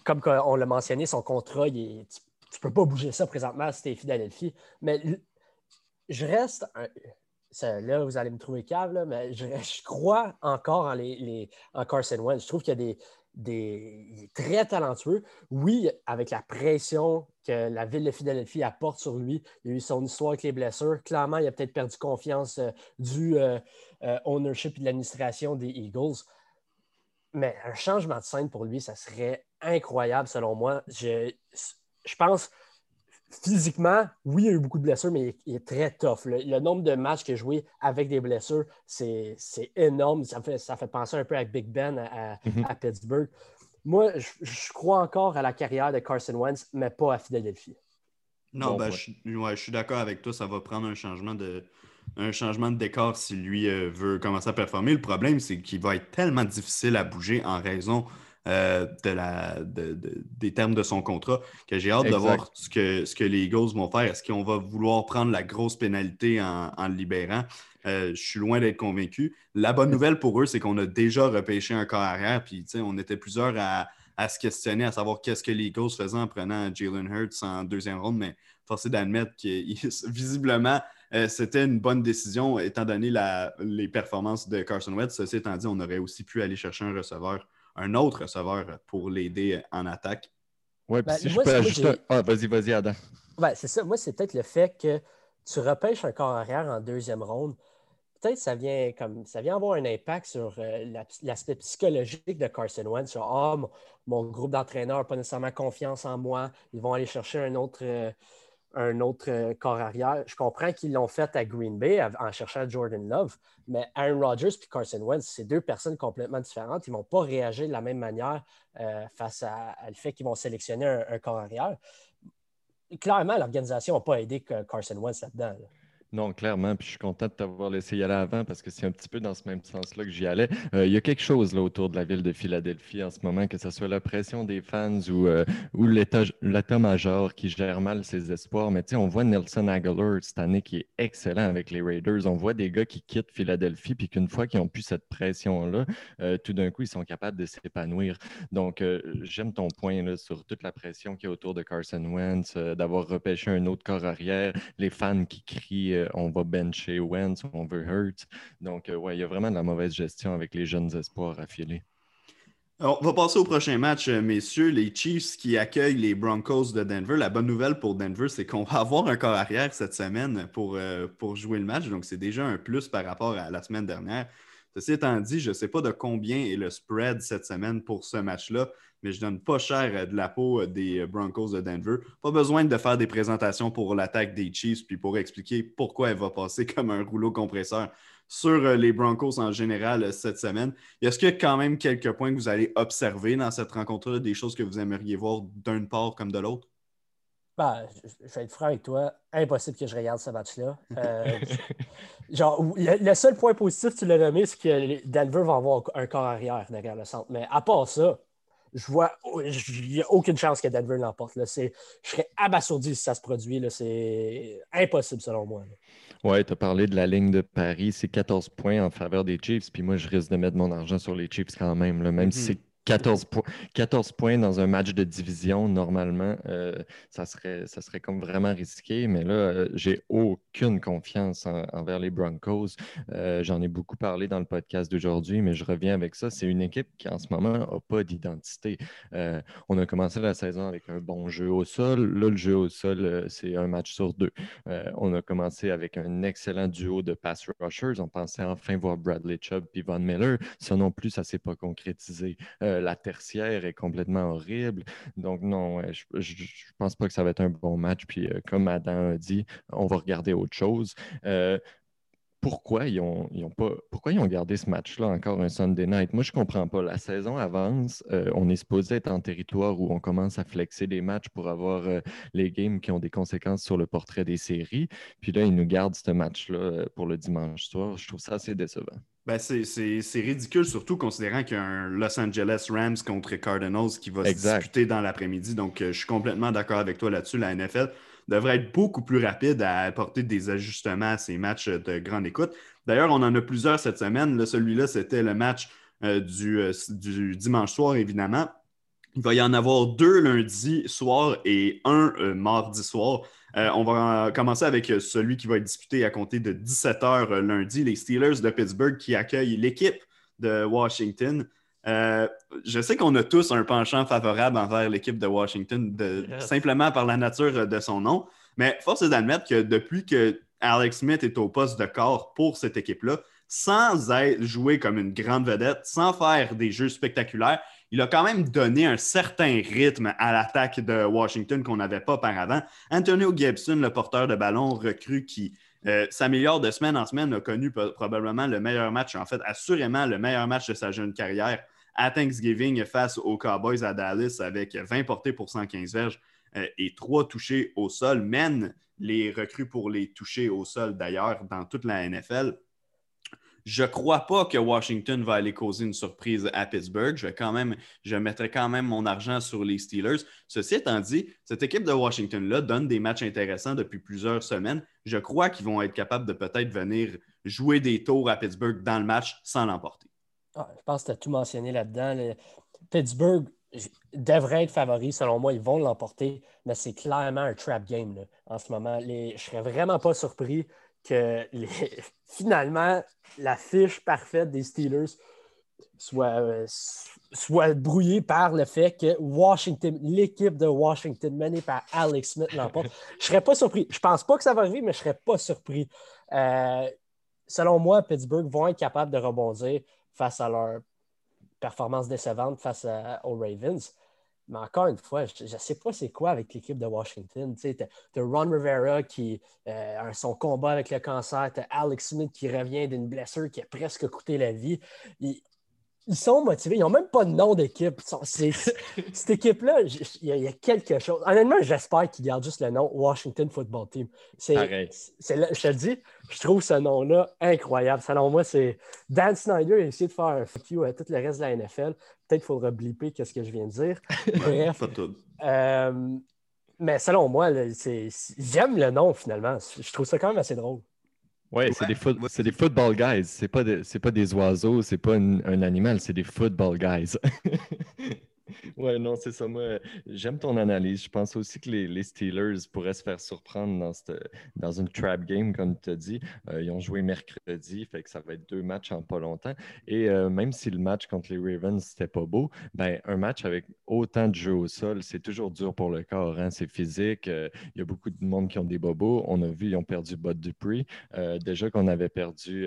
Comme on l'a mentionné, son contrat, tu ne peux pas bouger ça présentement si Philadelphie. Mais je reste. là, vous allez me trouver cave, mais je, crois encore en, Carson Wentz. Je trouve qu'il y a des, il est très talentueux. Oui, avec la pression que la ville de Philadelphie apporte sur lui, il y a eu son histoire avec les blessures. Clairement, il a peut-être perdu confiance euh, du euh, euh, ownership et de l'administration des Eagles. Mais un changement de scène pour lui, ça serait incroyable selon moi. Je pense physiquement, oui, il a eu beaucoup de blessures, mais il est, très tough. Le, nombre de matchs qu'il a joué avec des blessures, c'est énorme. Ça fait, ça fait penser un peu à Big Ben à, mhm. Pittsburgh. Moi, je, crois encore à la carrière de Carson Wentz, mais pas à Philadelphie. Non, ben, je, je, suis d'accord avec toi. Ça va prendre un changement de, un changement de décor si lui euh, veut commencer à performer. Le problème, c'est qu'il va être tellement difficile à bouger en raison euh, de la, des termes de son contrat, que j'ai hâte de voir ce que, ce que les Eagles vont faire. Est-ce qu'on va vouloir prendre la grosse pénalité en, le libérant? Euh, je suis loin d'être convaincu. La bonne nouvelle pour eux, c'est qu'on a déjà repêché un corps arrière, puis on était plusieurs à, se questionner, à savoir qu'est-ce que les Eagles faisaient en prenant Jalen Hurts en deuxième ronde, mais forcé d'admettre que visiblement, euh, c'était une bonne décision étant donné les performances de Carson Wentz. Ceci étant dit, on aurait aussi pu aller chercher un receveur un autre receveur pour l'aider en attaque. Oui, puis ben, si je peux ajouter. Ah, vas-y, vas-y, Adam. Ouais, c'est ça. Moi, c'est peut-être le fait que tu repêches un corps arrière en deuxième ronde. Peut-être que ça vient comme ça vient avoir un impact sur euh, l'aspect psychologique de Carson Wentz. Sur ah, mon, groupe d'entraîneurs n'a pas nécessairement confiance en moi. Ils vont aller chercher un autre, euh, un autre euh, corps arrière. Je comprends qu'ils l'ont fait à Green Bay en cherchant Jordan Love, mais Aaron Rodgers et Carson Wentz, c'est deux personnes complètement différentes. Ils ne vont pas réagir de la même manière euh, face à, le fait qu'ils vont sélectionner un, corps arrière. Clairement, l'organisation n'a pas aidé Carson Wentz là-dedans. là dedans non, clairement. Puis je suis content de t'avoir laissé y aller avant parce que c'est un petit peu dans ce même sens-là que j'y allais. Euh, il y a quelque chose autour de la ville de Philadelphie en ce moment, que ce soit la pression des fans ou, euh, l'état-major qui gère mal ses espoirs. Mais tu sais, on voit Nelson Aguilar cette année qui est excellent avec les Raiders. On voit des gars qui quittent Philadelphie puis qu'une fois qu'ils ont pu cette pression-là, euh, tout d'un coup, ils sont capables de s'épanouir. Donc, j'aime ton point sur toute la pression qui est autour de Carson Wentz, d'avoir repêché un autre corps arrière, les fans qui crient on va bencher Wentz, on veut Hurt. Donc, euh, ouais, il y a vraiment de la mauvaise gestion avec les jeunes espoirs affiliés. on va passer au prochain match, euh, messieurs. Les Chiefs qui accueillent les Broncos de Denver. La bonne nouvelle pour Denver, c'est qu'on va avoir un corps arrière cette semaine pour, euh, pour jouer le match. Donc, c'est déjà un plus par rapport à la semaine dernière. Ceci étant dit, je ne sais pas de combien est le spread cette semaine pour ce match-là mais je donne pas cher euh, de la peau euh, des euh, Broncos de Denver. Pas besoin de faire des présentations pour l'attaque des Chiefs puis pour expliquer pourquoi elle va passer comme un rouleau compresseur sur les Broncos en général cette semaine. Est-ce qu'il y a quand même quelques points que vous allez observer dans cette rencontre-là, des choses que vous aimeriez voir d'une part comme de l'autre? Ben, je vais être franc avec toi, impossible que je regarde ce match-là. genre, le, seul point positif, tu l'as nommé, c'est que Denver va avoir un corps arrière derrière le centre. Mais à part ça, je vois, il n'y a aucune chance que Denver l'emporte. Je serais abasourdi si ça se produit. C'est impossible selon moi. Oui, tu as parlé de la ligne de Paris. C'est 14 points en faveur des Chiefs. Puis moi, je risque de mettre mon argent sur les Chiefs quand même. Même si mm-hmm. c'est 14, 14 points dans un match de division, normalement, euh, ça, serait, ça serait comme vraiment risqué. Mais là, euh, j'ai aucune confiance envers les Broncos. Euh, j'en ai beaucoup parlé dans le podcast d'aujourd'hui, mais je reviens avec ça. C'est une équipe qui, en ce moment, n'a pas d'identité. on a commencé la saison avec un bon jeu au sol. Là, le jeu au sol, c'est un match sur deux. on a commencé avec un excellent duo de pass rushers. On pensait enfin voir Bradley Chubb et Von Miller. Ça non plus, ça ne s'est pas concrétisé la tertiaire est complètement horrible. Donc, non, je ne pense pas que ça va être un bon match. Puis, comme Adam a dit, on va regarder autre chose pourquoi ils ont, pas, pourquoi ils ont gardé ce match-là encore un Sunday night? Moi, je ne comprends pas. La saison avance. Euh, on est supposé être en territoire où on commence à flexer les matchs pour avoir euh, les games qui ont des conséquences sur le portrait des séries. Puis là, ils nous gardent ce match-là euh, pour le dimanche soir. Je trouve ça assez décevant. Ben c'est ridicule, surtout considérant qu'il y a un Los Angeles Rams contre Cardinals qui va se discuter dans l'après-midi. Donc, je suis complètement d'accord avec toi là-dessus. La NFL devrait être beaucoup plus rapide à apporter des ajustements à ces matchs de grande écoute. D'ailleurs, on en a plusieurs cette semaine. Celui-là, c'était le match euh, euh, du, dimanche soir, évidemment. Il va y en avoir deux lundi soir et un euh, mardi soir. on va commencer avec celui qui va être disputé à compter de 17h lundi, les Steelers de Pittsburgh qui accueillent l'équipe de Washington. Euh, je sais qu'on a tous un penchant favorable envers l'équipe de Washington, simplement par la nature de son nom, mais force est d'admettre que depuis que Alex Smith est au poste de corps pour cette équipe-là, sans être joué comme une grande vedette, sans faire des jeux spectaculaires, il a quand même donné un certain rythme à l'attaque de Washington qu'on n'avait pas auparavant. Antonio Gibson, le porteur de ballon recru qui euh, s'améliore de semaine en semaine, a connu probablement le meilleur match, en fait, assurément le meilleur match de sa jeune carrière à Thanksgiving face aux Cowboys à Dallas avec 20 portées pour 115 verges euh, et 3 touchés au sol, mène les recrues pour les toucher au sol d'ailleurs dans toute la NFL. Je ne crois pas que Washington va aller causer une surprise à Pittsburgh. Je, vais quand même, je mettrai quand même mon argent sur les Steelers. Ceci étant dit, cette équipe de Washington-là donne des matchs intéressants depuis plusieurs semaines. Je crois qu'ils vont être capables de peut-être venir jouer des tours à Pittsburgh dans le match sans l'emporter. Ah, je pense que tu as tout mentionné là-dedans. Pittsburgh devrait être favori. Selon moi, ils vont l'emporter, mais c'est clairement un trap game en ce moment. je ne serais vraiment pas surpris que finalement la fiche parfaite des Steelers soit, soit brouillée par le fait que Washington, l'équipe de Washington menée par Alex Smith l'emporte. je ne serais pas surpris. Je ne pense pas que ça va arriver, mais je ne serais pas surpris. Euh, selon moi, Pittsburgh vont être capables de rebondir face à leur performance décevante face aux Ravens. Mais encore une fois, je ne sais pas c'est quoi avec l'équipe de Washington. Tu as, Ron Rivera qui euh, a son combat avec le cancer, tu as Alex Smith qui revient d'une blessure qui a presque coûté la vie ils sont motivés. Ils n'ont même pas de nom d'équipe. Cette équipe-là, il y, a quelque chose. Honnêtement, j'espère qu'ils gardent juste le nom Washington Football Team. C'est, je te le dis, je trouve ce nom-là incroyable. Selon moi, c'est Dan Snyder a essayé de faire un fuck you à tout le reste de la NFL. Peut-être qu'il faudra blipper ce que je viens de dire. Bref. Euh, mais selon moi, j'aime le nom finalement. Je trouve ça quand même assez drôle. Oui, c'est des, foot, des football guys. C'est pas, pas des oiseaux, c'est pas un animal, c'est des football guys. Ouais, non, c'est ça. Moi, j'aime ton analyse. Je pense aussi que les, Steelers pourraient se faire surprendre dans, dans une trap game, comme tu as dit. Euh, ils ont joué mercredi, fait que ça va être deux matchs en pas longtemps. Et euh, même si le match contre les Ravens, c'était pas beau, ben, un match avec autant de jeux au sol, c'est toujours dur pour le corps. Hein? C'est physique. Euh, il y a beaucoup de monde qui ont des bobos. On a vu, ils ont perdu Bud Dupree. déjà qu'on avait perdu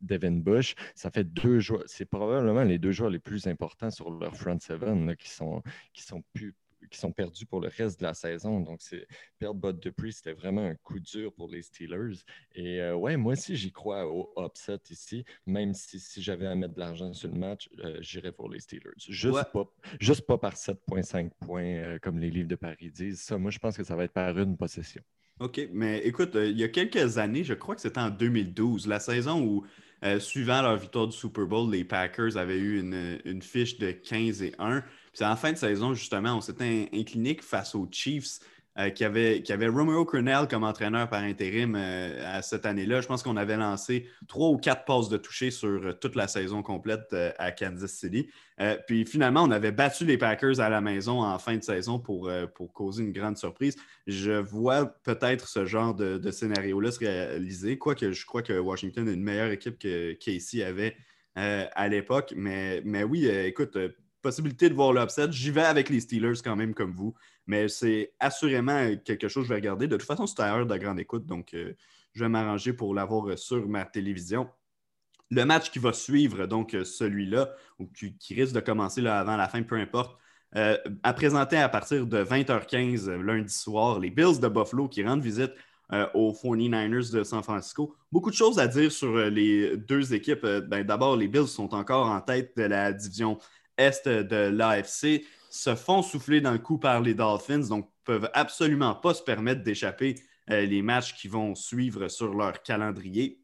Devin Bush. Ça fait deux joueurs. C'est probablement les deux joueurs les plus importants sur leur front seven qui sont, qui sont plus qui sont perdus pour le reste de la saison. Donc, c'est perdre Bud Dupree, c'était vraiment un coup dur pour les Steelers. Et euh, ouais, moi aussi, j'y crois au upset ici, même si, si j'avais à mettre de l'argent sur le match, euh, j'irais pour les Steelers. Juste, pas, juste pas par 7,5 points, euh, comme les livres de Paris disent. Ça, moi, je pense que ça va être par une possession. OK, mais écoute, il y a quelques années, je crois que c'était en 2012, la saison où suivant leur victoire du Super Bowl, les Packers avaient eu une, fiche de 15 et 1. Puis en fin de saison, justement, on s'était incliné face aux Chiefs euh, qui, avait, qui Romeo Crennel comme entraîneur par intérim euh, à cette année-là. Je pense qu'on avait lancé trois ou quatre passes de toucher sur euh, toute la saison complète à Kansas City. puis finalement, on avait battu les Packers à la maison en fin de saison pour, pour causer une grande surprise. Je vois peut-être ce genre de, scénario-là se réaliser, quoique je crois que Washington est une meilleure équipe que Casey avait à l'époque. Mais, mais oui, écoute, possibilité de voir l'upset. J'y vais avec les Steelers quand même comme vous, mais c'est assurément quelque chose que je vais regarder. De toute façon, c'est à heure de grande écoute, donc euh, je vais m'arranger pour l'avoir sur ma télévision. Le match qui va suivre, donc celui-là, ou qui, risque de commencer avant la fin, peu importe, a présenté à partir de 20h15 lundi soir les Bills de Buffalo qui rendent visite aux 49ers de San Francisco. Beaucoup de choses à dire sur les deux équipes. Ben, d'abord, les Bills sont encore en tête de la division Est de l'AFC, se font souffler le coup par les Dolphins, donc peuvent absolument pas se permettre d'échapper euh, les matchs qui vont suivre sur leur calendrier.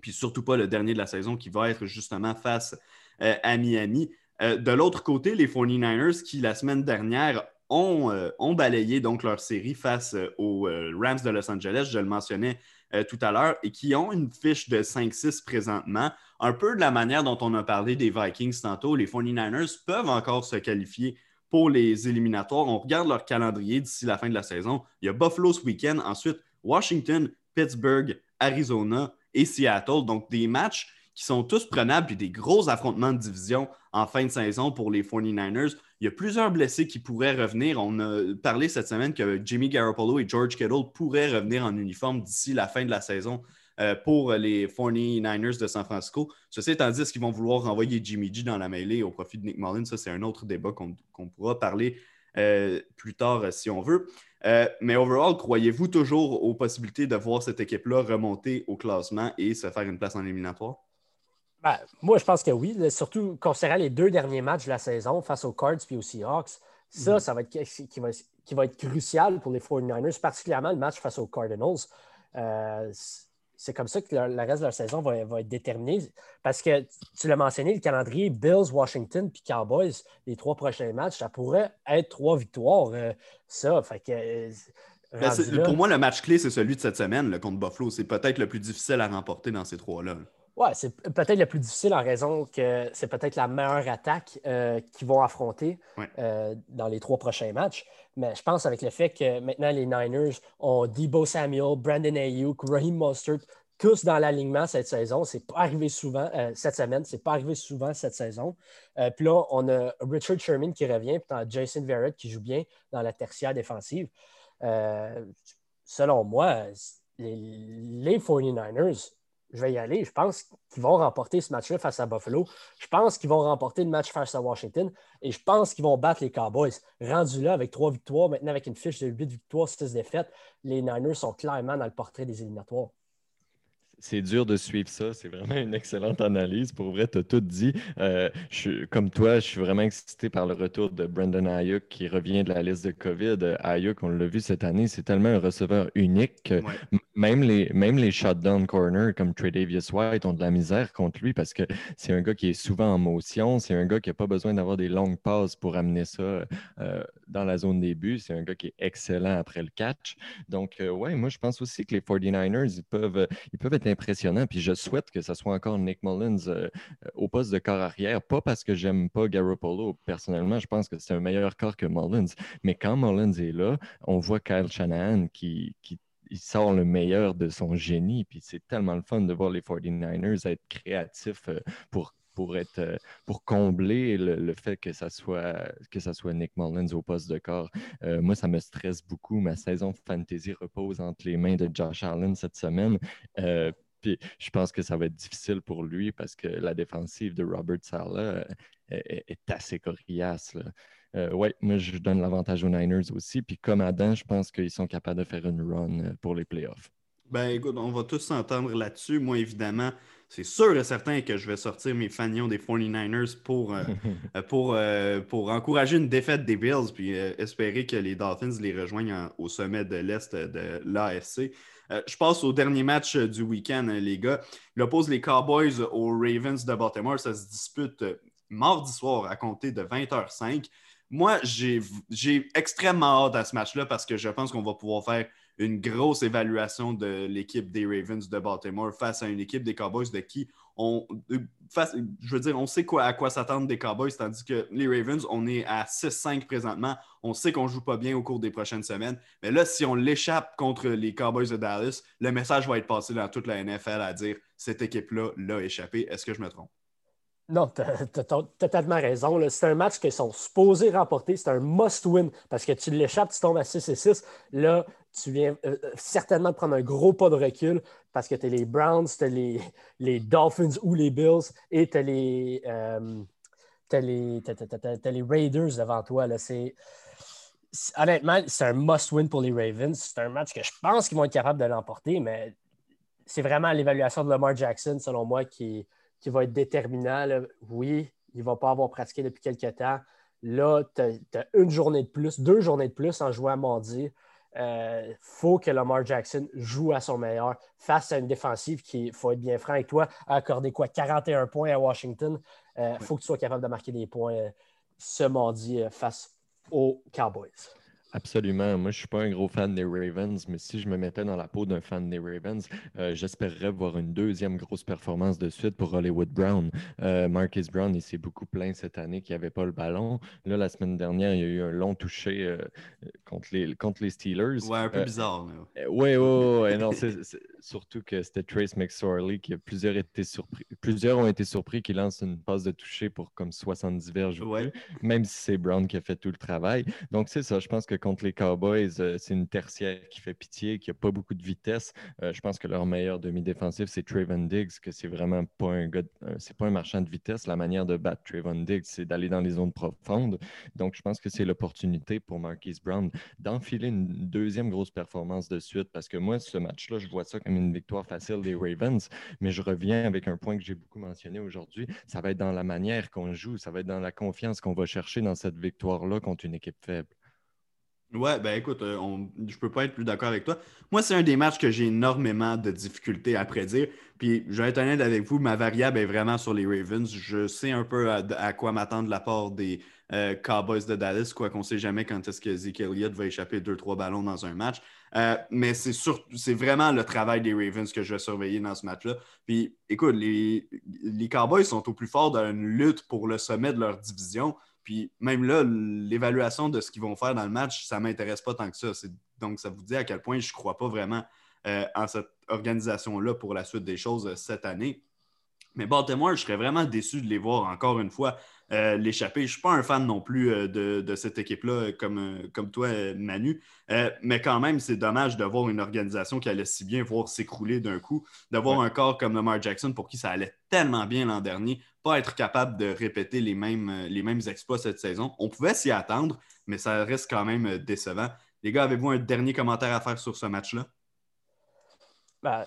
Puis surtout pas le dernier de la saison qui va être justement face euh, à Miami. Euh, de l'autre côté, les 49ers qui, la semaine dernière, ont, ont balayé donc leur série face aux Rams de Los Angeles, je le mentionnais tout à l'heure, et qui ont une fiche de 5-6 présentement. Un peu de la manière dont on a parlé des Vikings tantôt, les 49ers peuvent encore se qualifier pour les éliminatoires. On regarde leur calendrier d'ici la fin de la saison. Il y a Buffalo ce week-end, ensuite Washington, Pittsburgh, Arizona et Seattle. Donc des matchs qui sont tous prenables et des gros affrontements de division en fin de saison pour les 49ers. Il y a plusieurs blessés qui pourraient revenir. On a parlé cette semaine que Jimmy Garoppolo et George Kittle pourraient revenir en uniforme d'ici la fin de la saison. Euh, pour les 49ers de San Francisco. Ceci étant dit, est-ce qu'ils vont vouloir renvoyer Jimmy G dans la mêlée au profit de Nick Mullins? Ça, c'est un autre débat qu'on pourra parler euh, plus tard euh, si on veut. mais overall, croyez-vous toujours aux possibilités de voir cette équipe-là remonter au classement et se faire une place en éliminatoire? Ben, moi, je pense que oui, surtout considérant les deux derniers matchs de la saison face aux Cards et aux Seahawks. Ça, mm-hmm. ça va être qui va, qui va être crucial pour les 49ers, particulièrement le match face aux Cardinals c'est comme ça que le, reste de la saison va, être déterminé. Parce que tu l'as mentionné, le calendrier Bills, Washington puis Cowboys, les trois prochains matchs, ça pourrait être trois victoires. Euh, ça, fait que. Euh, ben, pour moi, le match clé, c'est celui de cette semaine contre Buffalo. C'est peut-être le plus difficile à remporter dans ces trois-là. Oui, c'est peut-être le plus difficile en raison que c'est peut-être la meilleure attaque euh, qu'ils vont affronter dans les trois prochains matchs. Mais je pense avec le fait que maintenant les Niners ont Debo Samuel, Brandon Ayuk, Raheem Mostert, tous dans l'alignement cette saison. C'est pas arrivé souvent euh, cette semaine, c'est pas arrivé souvent cette saison. Euh, puis là, on a Richard Sherman qui revient, puis Jason Verrett qui joue bien dans la tertiaire défensive. Euh, selon moi, les, les 49ers je vais y aller. Je pense qu'ils vont remporter ce match-là face à Buffalo. Je pense qu'ils vont remporter le match face à Washington. Et je pense qu'ils vont battre les Cowboys. Rendu là avec trois victoires, maintenant avec une fiche de huit victoires, six défaites, les Niners sont clairement dans le portrait des éliminatoires c'est dur de suivre ça. C'est vraiment une excellente analyse. Pour vrai, tu as tout dit. Euh, je, comme toi, je suis vraiment excité par le retour de Brandon Ayuk qui revient de la liste de COVID. Ayuk, on l'a vu cette année, c'est tellement un receveur unique même, les, même les shutdown corners comme Tredavious White ont de la misère contre lui parce que c'est un gars qui est souvent en motion. C'est un gars qui n'a pas besoin d'avoir des longues passes pour amener ça euh, dans la zone des buts. C'est un gars qui est excellent après le catch. Donc, euh, ouais, moi, je pense aussi que les 49ers, ils peuvent, ils peuvent être impressionnant. Puis je souhaite que ce soit encore Nick Mullins euh, au poste de corps arrière. Pas parce que j'aime pas Garoppolo. Personnellement, je pense que c'est un meilleur corps que Mullins. Mais quand Mullins est là, on voit Kyle Shanahan qui, sort le meilleur de son génie. Puis c'est tellement le fun de voir les 49ers être créatifs euh, pour pour être euh, pour combler le, fait que ça soit que ça soit Nick Mullins au poste de corps. Euh, moi, ça me stresse beaucoup. Ma saison fantasy repose entre les mains de Josh Allen cette semaine. Euh, puis je pense que ça va être difficile pour lui parce que la défensive de Robert Sala est, assez coriace. oui, moi, je donne l'avantage aux Niners aussi. Puis comme Adam, je pense qu'ils sont capables de faire une run pour les playoffs. Ben écoute, on va tous s'entendre là-dessus. Moi, évidemment, c'est sûr et certain que je vais sortir mes fanions des 49ers pour, euh, euh, pour, euh, pour encourager une défaite des Bills puis espérer que les Dolphins les rejoignent au sommet de l'Est de l'AFC. je passe au dernier match du week-end, les gars. Il oppose les Cowboys aux Ravens de Baltimore. Ça se dispute mardi soir à compter de 20h05. Moi, j'ai extrêmement hâte à ce match-là parce que je pense qu'on va pouvoir faire une grosse évaluation de l'équipe des Ravens de Baltimore face à une équipe des Cowboys de qui on. je veux dire, on sait à quoi s'attendre des Cowboys, tandis que les Ravens, on est à 6-5 présentement. On sait qu'on ne joue pas bien au cours des prochaines semaines. Mais là, si on l'échappe contre les Cowboys de Dallas, le message va être passé dans toute la NFL à dire cette équipe-là l'a échappé. Est-ce que je me trompe? Non, tu as, totalement raison. C'est un match qu'ils sont supposés remporter. C'est un must-win parce que tu l'échappes, tu tombes à 6 et 6. Là, tu viens euh, euh, certainement de prendre un gros pas de recul. parce que tu as les Browns, tu as les, les, Dolphins ou les Bills et tu as les, euh, les, Raiders devant toi. Honnêtement, c'est un must-win pour les Ravens. C'est un match que je pense qu'ils vont être capables de l'emporter, mais c'est vraiment l'évaluation de Lamar Jackson, selon moi, qui, qui va être déterminant. Oui, il ne va pas avoir pratiqué depuis quelques temps. Là, tu as, une journée de plus, deux journées de plus en jouant à mardi. Il euh, faut que Lamar Jackson joue à son meilleur face à une défensive qui, il faut être bien franc avec toi, a accordé quoi 41 points à Washington. Il euh, faut que tu sois capable de marquer des points euh, ce mardi face aux Cowboys. Absolument. Moi, je ne suis pas un gros fan des Ravens, mais si je me mettais dans la peau d'un fan des Ravens, euh, j'espérerais voir une deuxième grosse performance de suite pour Hollywood Brown. Euh, Marcus Brown, il s'est beaucoup plaint cette année qu'il n'y avait pas le ballon. Là, la semaine dernière, il y a eu un long touché euh, contre, les, contre les Steelers. Ouais, un peu bizarre. Oui, oui, non, surtout que c'était Trace McSorley qui a plusieurs, été surpris, plusieurs ont été surpris qu'il lance une passe de toucher pour comme 70 verges, même si c'est Brown qui a fait tout le travail. Donc, c'est ça. Je pense que contre les Cowboys, euh, c'est une tertiaire qui fait pitié, qui n'a pas beaucoup de vitesse. Euh, je pense que leur meilleur demi-défensif, c'est Trayvon Diggs, que c'est vraiment pas un gars, euh, c'est pas un marchand de vitesse. La manière de battre Trayvon Diggs, c'est d'aller dans les zones profondes. Donc, je pense que c'est l'opportunité pour Marquise Brown d'enfiler une deuxième grosse performance de suite, parce que moi, ce match-là, je vois ça comme une victoire facile des Ravens, mais je reviens avec un point que j'ai beaucoup mentionné aujourd'hui. Ça va être dans la manière qu'on joue, ça va être dans la confiance qu'on va chercher dans cette victoire-là contre une équipe faible. Ouais, ben écoute, euh, on, je peux pas être plus d'accord avec toi. Moi, c'est un des matchs que j'ai énormément de difficultés à prédire. Puis, je vais être honnête avec vous, ma variable est vraiment sur les Ravens. Je sais un peu à, quoi m'attendre de la part des euh, Cowboys de Dallas, quoi qu'on sait jamais quand est-ce que Zeke Elliott va échapper deux, trois ballons dans un match. Euh, mais c'est c'est vraiment le travail des Ravens que je vais surveiller dans ce match-là. Puis, écoute, les, les Cowboys sont au plus fort dans une lutte pour le sommet de leur division. Puis même là, l'évaluation de ce qu'ils vont faire dans le match, ça ne m'intéresse pas tant que ça. Donc, ça vous dit à quel point je ne crois pas vraiment euh, en cette organisation-là pour la suite des choses euh, cette année. Mais Baltimore, je serais vraiment déçu de les voir encore une fois euh, l'échapper. Je ne suis pas un fan non plus euh, de, cette équipe-là comme, euh, comme toi, Manu. mais quand même, c'est dommage de voir une organisation qui allait si bien voir s'écrouler d'un coup, de voir un corps comme Lamar Jackson pour qui ça allait tellement bien l'an dernier, pas être capable de répéter les mêmes, les mêmes exploits cette saison. On pouvait s'y attendre, mais ça reste quand même décevant. Les gars, avez-vous un dernier commentaire à faire sur ce match-là? Ben,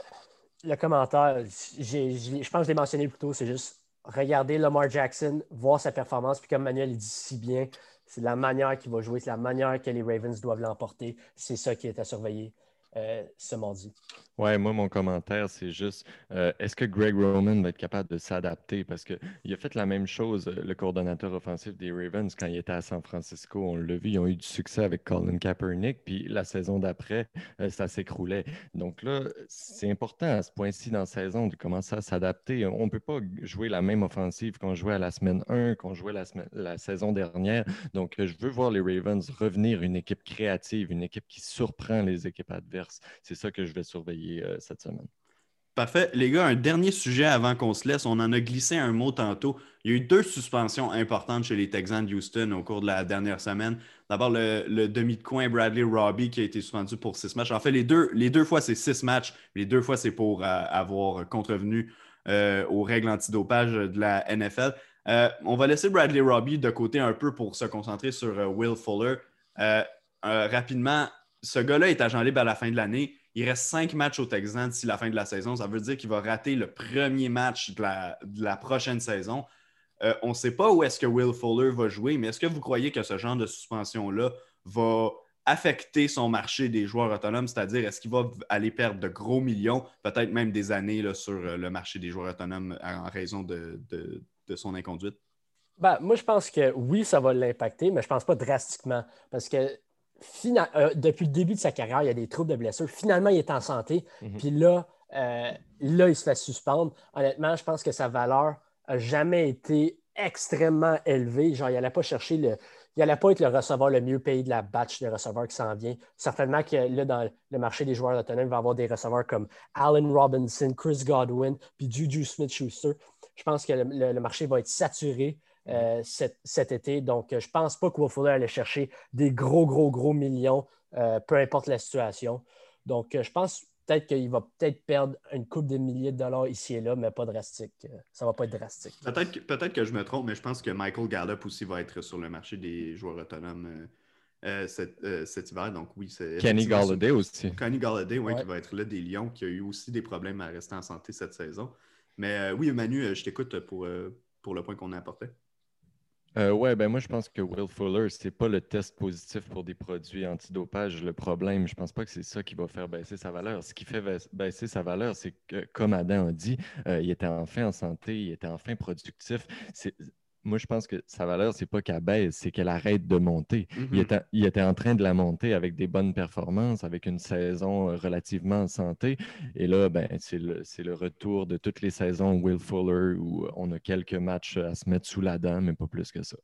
le commentaire, je pense que je l'ai mentionné plus tôt, c'est juste regarder Lamar Jackson, voir sa performance, puis comme Manuel dit si bien, c'est la manière qu'il va jouer, c'est la manière que les Ravens doivent l'emporter. C'est ça qui est à surveiller euh, ce mardi. Ouais, moi, mon commentaire, c'est juste euh, est-ce que Greg Roman va être capable de s'adapter? Parce qu'il a fait la même chose, euh, le coordonnateur offensif des Ravens, quand il était à San Francisco. On l'a vu, ils ont eu du succès avec Colin Kaepernick, puis la saison d'après, euh, ça s'écroulait. Donc là, c'est important à ce point-ci dans la saison de commencer à s'adapter. On ne peut pas jouer la même offensive qu'on jouait à la semaine 1, qu'on jouait la, la saison dernière. Donc, je veux voir les Ravens revenir une équipe créative, une équipe qui surprend les équipes adverses. C'est ça que je vais surveiller euh, cette semaine. Parfait. Les gars, un dernier sujet avant qu'on se laisse. On en a glissé un mot tantôt. Il y a eu deux suspensions importantes chez les Texans de Houston au cours de la dernière semaine. D'abord, le, demi de coin Bradley Robbie qui a été suspendu pour six matchs. En fait, les deux, les deux fois, c'est six matchs. Les deux fois, c'est pour euh, avoir contrevenu euh, aux règles antidopage de la NFL. on va laisser Bradley Robbie de côté un peu pour se concentrer sur Will Fuller. rapidement, ce gars-là est agent libre à la fin de l'année. Il reste cinq matchs au Texans d'ici la fin de la saison. Ça veut dire qu'il va rater le premier match de la, prochaine saison. Euh, on ne sait pas où est-ce que Will Fuller va jouer, mais est-ce que vous croyez que ce genre de suspension-là va affecter son marché des joueurs autonomes, c'est-à-dire est-ce qu'il va aller perdre de gros millions, peut-être même des années sur euh, le marché des joueurs autonomes en raison de, son inconduite? Ben, moi, je pense que oui, ça va l'impacter, mais je ne pense pas drastiquement. Parce que euh, depuis le début de sa carrière, il y a des troubles de blessure. Finalement, il est en santé. Mhm. Puis là, euh, là, il se fait suspendre. Honnêtement, je pense que sa valeur n'a jamais été extrêmement élevée. Genre, il n'allait pas chercher le. Il n'allait pas être le receveur le mieux payé de la batch de receveurs qui s'en vient. Certainement que là, dans le marché des joueurs autonomes, il va y avoir des receveurs comme Allen Robinson, Chris Godwin, puis Juju Smith-Schuster. Je pense que le, marché va être saturé. Euh, cet, été. Donc, je ne pense pas qu'il va falloir aller chercher des gros, gros, gros millions, euh, peu importe la situation. Donc, euh, je pense peut-être qu'il va peut-être perdre une coupe de milliers de dollars ici et là, mais pas drastique. Ça va pas être drastique. Peut-être que, peut que je me trompe, mais je pense que Michael Gallup aussi va être sur le marché des joueurs autonomes euh, euh, cet, hiver. Donc oui, c'est. Kenny Galladay aussi. Kenny Galladay, oui, qui va être là des Lions, qui a eu aussi des problèmes à rester en santé cette saison. Mais oui, Manu, je t'écoute pour, pour le point qu'on a apporté. Euh, ouais, ben moi je pense que Will Fuller, c'est pas le test positif pour des produits antidopage le problème. Je pense pas que c'est ça qui va faire baisser sa valeur. Ce qui fait baisser sa valeur, c'est que, comme Adam a dit, euh, il était enfin en santé, il était enfin productif. Moi, je pense que sa valeur, c'est pas qu'elle baisse, c'est qu'elle arrête de monter. il, mm-hmm. était, en train de la monter avec des bonnes performances, avec une saison euh, relativement en santé. Et là, ben, c'est le, retour de toutes les saisons Will Fuller où on a quelques matchs à se mettre sous la dent, mais pas plus que ça.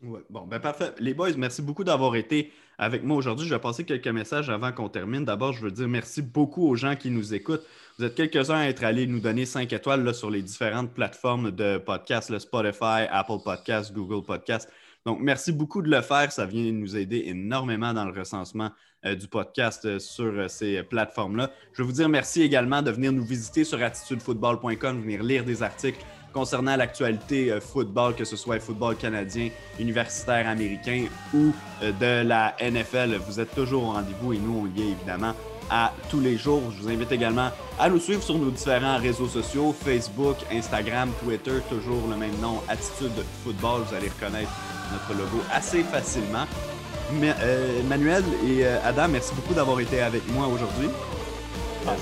bon, ben parfait. Les boys, merci beaucoup d'avoir été avec moi aujourd'hui. Je vais passer quelques messages avant qu'on termine. D'abord, je veux dire merci beaucoup aux gens qui nous écoutent. Vous êtes quelques-uns à être allés nous donner 5 étoiles là, sur les différentes plateformes de podcast, le Spotify, Apple Podcast, Google Podcast. Donc, merci beaucoup de le faire. Ça vient nous aider énormément dans le recensement euh, du podcast euh, sur euh, ces plateformes-là. Je veux vous dire merci également de venir nous visiter sur attitudefootball.com, venir lire des articles concernant l'actualité football, que ce soit football canadien, universitaire américain ou de la NFL. Vous êtes toujours au rendez-vous et nous, on y est évidemment à tous les jours. Je vous invite également à nous suivre sur nos différents réseaux sociaux, Facebook, Instagram, Twitter, toujours le même nom, Attitude Football. Vous allez reconnaître notre logo assez facilement. Mais, euh, Manuel et euh, Adam, merci beaucoup d'avoir été avec moi aujourd'hui. Ah,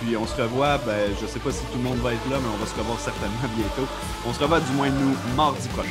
Puis on se revoit, ben, je ne sais pas si tout le monde va être là, mais on va se revoir certainement bientôt. On se revoit du moins nous mardi prochain.